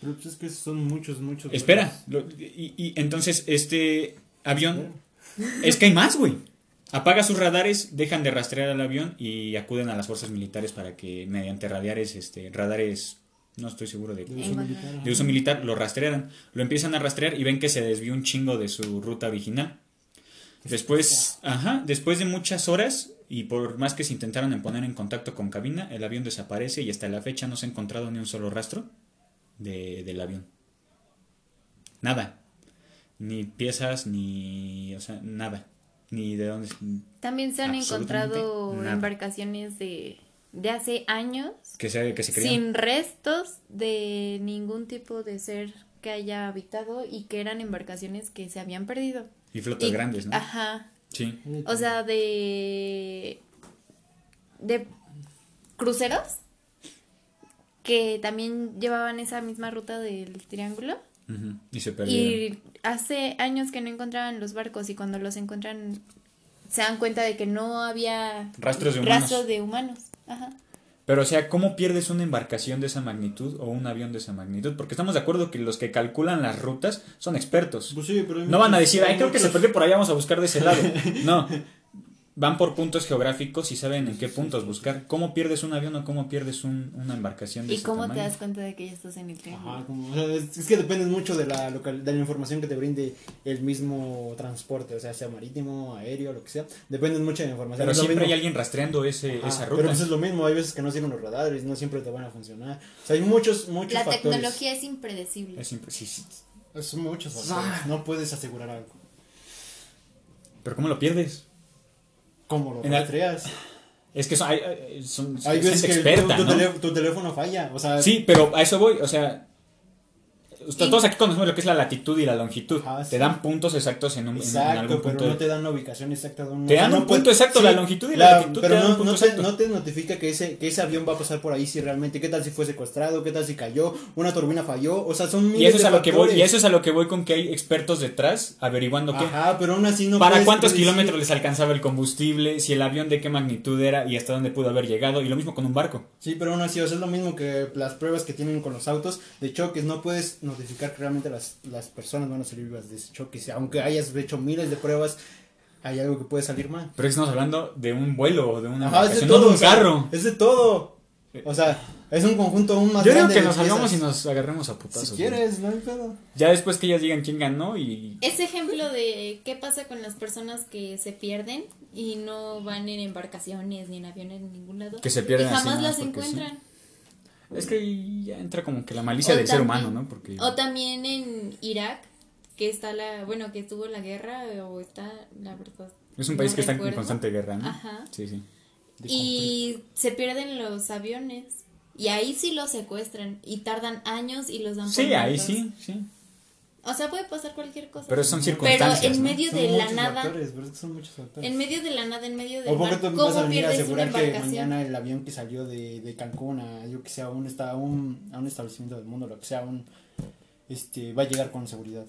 Pero pues es que son muchos, muchos. Espera, lo- y, y entonces este avión Es que hay más, güey. Apaga sus radares, dejan de rastrear al avión y acuden a las fuerzas militares para que mediante radares, este, radares, no estoy seguro de, De uso militar. de uso militar, lo rastrearan. Lo empiezan a rastrear y ven que se desvió un chingo de su ruta original. Después, ajá, después de muchas horas y por más que se intentaron en poner en contacto con cabina, el avión desaparece y hasta la fecha no se ha encontrado ni un solo rastro de, del avión. Nada. Ni piezas, ni, o sea, nada. Ni de dónde. También se han encontrado nada. embarcaciones de, de hace años Que se, que se creían. sin restos de ningún tipo de ser que haya habitado y que eran embarcaciones que se habían perdido. Y flotas Y- grandes, ¿no? Ajá. Sí. O sea, de. de cruceros que también llevaban esa misma ruta del triángulo. Ujú, Y se perdieron. Y hace años que no encontraban los barcos y cuando los encuentran se dan cuenta de que no había Rastros de humanos. rastros de humanos. Ajá. Pero, o sea, ¿cómo pierdes una embarcación de esa magnitud o un avión de esa magnitud? Porque estamos de acuerdo que los que calculan las rutas son expertos. Pues sí, pero No van a decir, ay, hay creo que se perdió por allá, vamos a buscar de ese lado. No. Van por puntos geográficos y saben en qué puntos buscar. ¿Cómo pierdes un avión o cómo pierdes un- una embarcación de ¿Y ese cómo te das cuenta de que ya estás en el triángulo? Ajá, como, o sea, es, es que depende mucho de la, local, de la información que te brinde el mismo transporte, o sea, sea marítimo, aéreo, lo que sea. Depende mucho de la información. Pero Es siempre hay alguien rastreando ese, Ajá, esa Pero ruta. pues es lo mismo, hay veces que no sirven los radares, no siempre te van a funcionar. O sea, hay muchos, muchos La factores. tecnología es impredecible. Es impre- sí, sí. Son muchos factores. No puedes asegurar algo. Pero ¿cómo lo pierdes? ¿Cómo lo rastreas? Es que son, hay, son, Hay gente experta, tu, tu ¿no? tele- tu teléfono falla. O sea, Sí, pero a eso voy, o sea, todos aquí conocemos lo que es la latitud y la longitud. Ajá, Te sí. dan puntos exactos en, un, en- algún pero punto. no de- te dan la ubicación exacta de un Te o sea, dan no un punto puede- exacto, la longitud y la latitud Pero te dan no, un punto no, te, no notifica que ese, que ese avión va a pasar por ahí si realmente, qué tal si fue secuestrado, qué tal si cayó, una turbina falló, o sea, son miles Y eso es de a lo que voy, y eso es a lo que voy con que hay expertos detrás averiguando qué. Ajá, pero aún así no para cuántos predecir. kilómetros les alcanzaba el combustible, si el avión de qué magnitud era y hasta dónde pudo haber llegado, y lo mismo con un barco. Sí, pero aún así, o sea, es lo mismo que las pruebas que tienen con los autos de choques, no puedes notificar que realmente las, las personas van a salir vivas de ese choque, Si aunque hayas hecho miles de pruebas, hay algo que puede salir mal. Pero estamos hablando de un vuelo o de una Ajá, es de todo, no de un o sea, carro. es de todo. O sea, es un conjunto aún más Yo grande que de nos salgamos y nos agarremos a putazos. Si quieres, no hay pedo. Ya después que ellas digan quién ganó y... Ese ejemplo de qué pasa con las personas que se pierden y no van en embarcaciones ni en aviones en ningún lado. Que se pierden Y así jamás nomás las porque sí. Es que ahí ya entra como que la malicia O del ser también- humano, ¿no? Porque... O también en Irak, que está la, bueno, que estuvo la guerra o está, la verdad. Es un país no que está en recuerdo. constante guerra, ¿no? Ajá. Sí, sí. Y se pierden los aviones. Y ahí sí los secuestran y tardan años y los dan por Sí, ahí muertos. sí, sí. O sea, puede pasar cualquier cosa. Pero son Pero circunstancias, en ¿no? medio Son de la muchos nada, factores, pero son muchos factores. en medio de la nada, en medio ¿O por qué mar, tú me vas a ¿cómo venir a asegurar que mañana el avión que salió de, de Cancún a, yo que sé, a un, a, un, a un establecimiento del mundo, lo que sea, un, este, va a llegar con seguridad?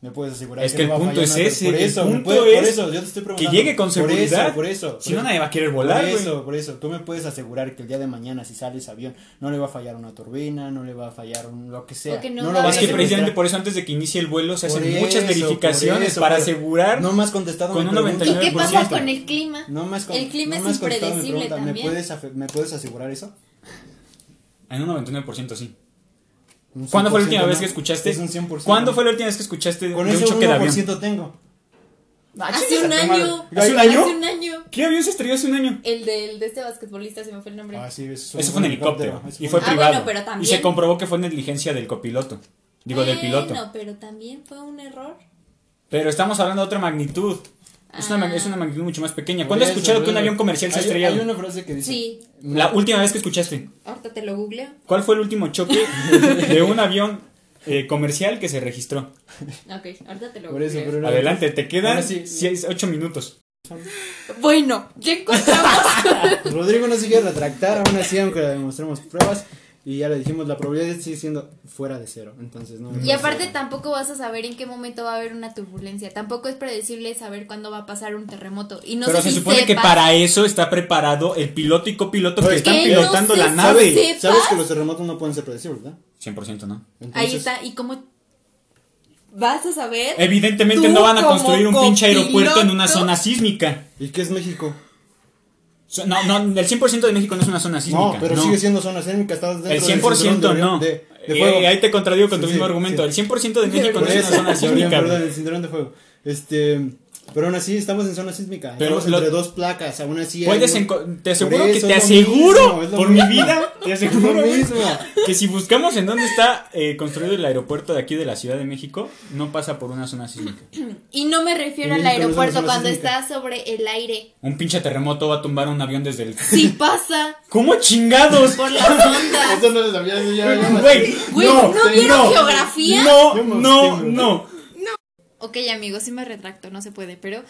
¿Me puedes asegurar Es que el no va a punto fallar es ese, Por el eso, me punto puede- por es eso, yo te estoy Que preguntando. llegue con Por eso, seguridad. Por eso, Si no, nadie va a querer volar, Por eso, por eso. Tú me puedes asegurar que el día de mañana, si sale ese avión, no le va a fallar una turbina, no le va a fallar un- lo que sea. Que no lo va Es a que precisamente por eso antes de que inicie el vuelo se Por hacen muchas verificaciones eso, para asegurar. No más contestado Con mi un pregunta. ¿Y qué 99%. pasa con el clima? No más con- El clima no es impredecible también. ¿Me puedes, ¿Me puedes asegurar eso? En un 99% sí. ¿Cuándo fue la 100% última vez que escuchaste? Es un 100%. ¿Cuándo fue la última vez que escuchaste Con de un choque de avión? 1% tengo. Ah, Hace un año. ¿Hace un año? Hace un año. ¿Qué avión se estrelló hace un año? El del de este basquetbolista se me fue el nombre. Ah, sí, eso, Eso fue un helicóptero. Y fue Ah, privado. bueno, pero Y también- se comprobó que fue negligencia del copiloto. Digo, del piloto. No, pero también fue un error. Pero estamos hablando de otra magnitud. Es, una, Ah. es una magnitud mucho más pequeña. ¿Cuándo has escuchado que un avión comercial se ha Hay- estrellado? Hay una frase que dice. Sí. La última vez que escuchaste. Ahorita te lo googleo. ¿Cuál fue el último choque de un avión eh, comercial que se registró? Ok, ahorita te lo Por eso, googleo. pero- Adelante, te quedan Ahora sí. 8 minutos. Bueno, ya encontramos. Rodrigo no se quiere retractar, aún así, aunque le demostremos pruebas. Y ya le dijimos, la probabilidad sigue siendo fuera de cero. Entonces, no. y no aparte tampoco vas a saber en qué momento va a haber una turbulencia. Tampoco es predecible saber cuándo va a pasar un terremoto. Y no Pero sé se si supone que para eso está preparado el piloto y copiloto que están que pilotando no la se nave. sepa. Sabes que los terremotos no pueden ser predecibles, ¿verdad? 100% no. Entonces, Ahí está. ¿Y cómo vas a saber? Evidentemente no van a construir un pinche aeropuerto en una zona sísmica. ¿Y qué es México? No, no, el 100% de México no es una zona sísmica. No, pero no. sigue siendo zona sísmica. Estás dentro El del 100% cinturón de- no. De, de Eh, ahí te contradigo con tu Sí, mismo argumento. sí. El 100% de México no es una zona sísmica. perdón, el cinturón de fuego. Este, pero aún así estamos en zona sísmica. Pero estamos lo- entre dos placas, aún así. Puedes te aseguro que te aseguro mismo, por mismo. mi vida, te aseguro mismo. que si buscamos en dónde está eh, construido el aeropuerto de aquí de la Ciudad de México, no pasa por una zona sísmica. Y no me refiero al no aeropuerto cuando sísmica. está sobre el aire. Un pinche terremoto va a tumbar un avión desde el Sí pasa ¿Cómo chingados? por las ondas. Eso no lo sabía, Güey, no, ¿no vieron no, geografía? No, no, no. Ok, amigos, sí me retracto, no se puede, pero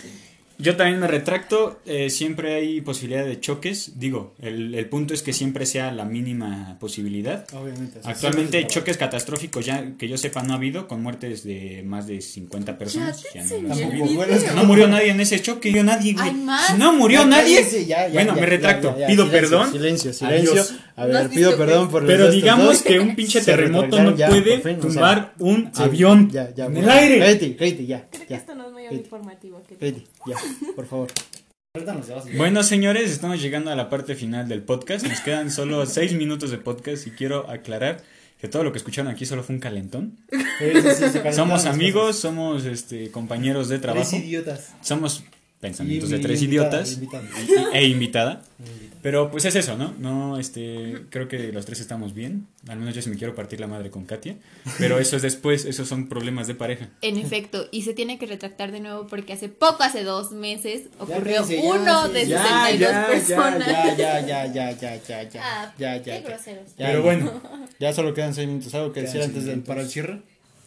Yo también me retracto, eh, siempre hay posibilidad de choques, digo, el, el punto es que siempre sea la mínima posibilidad. Obviamente. Actualmente choques catastróficos ya que yo sepa no ha habido con muertes de más de 50 personas. Ya no, que No murió nadie en ese choque, murió nadie, güey. Si no murió Ya, nadie. cállense, ya, ya, bueno, ya, me retracto, ya, ya, pido silencio, perdón. Silencio, silencio. Adiós. A No ver, pido perdón por Pero digamos dos. que un pinche terremoto no ya, puede o sea, tumbar un sí, avión Ya, ya, en el aire. Cállate, cállate, ya. Creo que ya. esto no Sí. informativo. que- Cállate, ya, por favor. Bueno, señores, estamos llegando a la parte final del podcast. Nos quedan solo seis minutos de podcast y quiero aclarar que todo lo que escucharon aquí solo fue un calentón. Sí, sí, sí, se calentaron Somos amigos, somos este compañeros de trabajo. Tres idiotas. Somos pensamientos Y de tres invitada, idiotas invitada. y- e invitada. Pero pues es eso, ¿no? No, este, creo que los tres estamos bien. Al menos yo sí me quiero partir la madre con Katia. Pero eso es después, esos son problemas de pareja. En efecto, y se tiene que retractar de nuevo porque hace poco, hace dos meses, ocurrió ya, uno sí, de ya, 62 ya, ya, personas. Ya, ya, ya, ya, ya, ya, ya. Ah, Ya, ya, qué ya. groseros. Ya, Pero ya. bueno, Ya solo quedan seis minutos. ¿Algo que decir antes de minutos. para el cierre?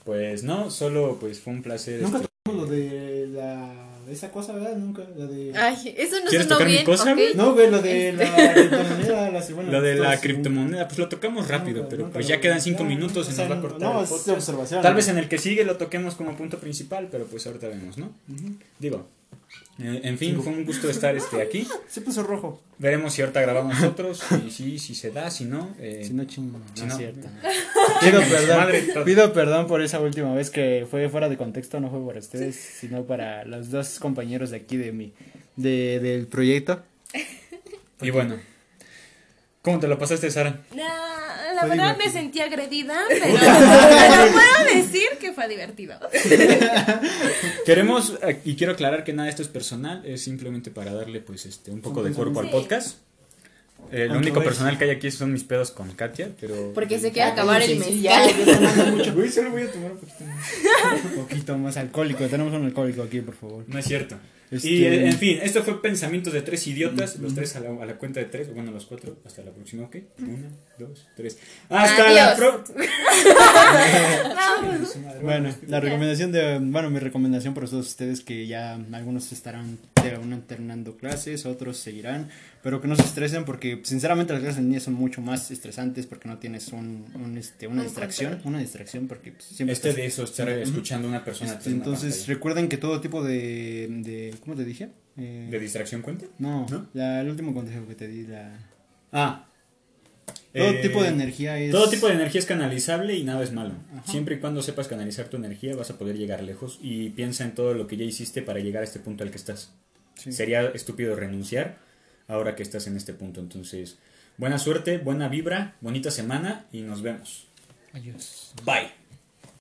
pues no, solo pues fue un placer. Nunca este, lo de la... Esa cosa, ¿verdad? Nunca, la de... Ay, eso no ¿Quieres tocar mi bien, cosa, ¿ok? güey? No, güey, lo de la criptomoneda, la bueno, Lo de la todos- criptomoneda, pues lo tocamos rápido, Nunca, pero nunca pues ya quedan cinco ya, minutos y o sea, nos va a cortar No, es observación. Tal vez en el que sigue lo toquemos como punto principal, pero pues ahorita vemos, ¿no? Digo, en fin, fue un gusto estar este, aquí. Se puso rojo. Veremos si ahorita grabamos otros, si, si, si se da, si no. eh, Si no, ching, si no es no. cierto. Pido perdón, Madre, todo. pido perdón por esa última vez que fue fuera de contexto, no fue para ustedes, sino para los dos compañeros de aquí de mi, de, del proyecto. y bueno, ¿cómo te lo pasaste, Sara? Nah, la Fue verdad divertido. me sentí agredida, pero, pero puedo decir que fue divertido. Queremos, eh, y quiero aclarar que nada de esto es personal, es simplemente para darle pues este un poco de cuerpo al podcast. Eh, lo único personal que hay aquí son mis pedos con Katia, pero... Porque se quiere acabar el mezcal. Güey, solo voy a tomar un poquito más. Un poquito más alcohólico. Tenemos un alcohólico aquí, por favor. No es cierto. Este- Y eh, en fin, esto fue Pensamientos de tres idiotas, los tres a la, a la cuenta de tres, bueno, los cuatro, hasta la próxima, ¿ok? Una, dos, tres. Hasta la próxima. Bueno, la recomendación de, bueno, mi recomendación para todos ustedes que ya algunos estarán de una terminando clases, otros seguirán, pero que no se estresen porque sinceramente las clases en línea son mucho más estresantes porque no tienes un, un, este, una Un distracción, una distracción porque pues, siempre Este estás- de eso, estar escuchando a una persona. Este, entonces pantalla. recuerden que todo tipo de, de ¿cómo te dije? Eh, ¿De distracción cuenta? no, ¿no? la- el último consejo que te di, la, Ah. todo Eh, tipo de energía es Todo tipo de energía es canalizable y nada es malo. Ajá. Siempre y cuando sepas canalizar tu energía vas a poder llegar lejos y piensa en todo lo que ya hiciste para llegar a este punto al que estás. Sí. Sería estúpido renunciar ahora que estás en este punto. Entonces, buena suerte, buena vibra, bonita semana y nos vemos. Adiós. Bye.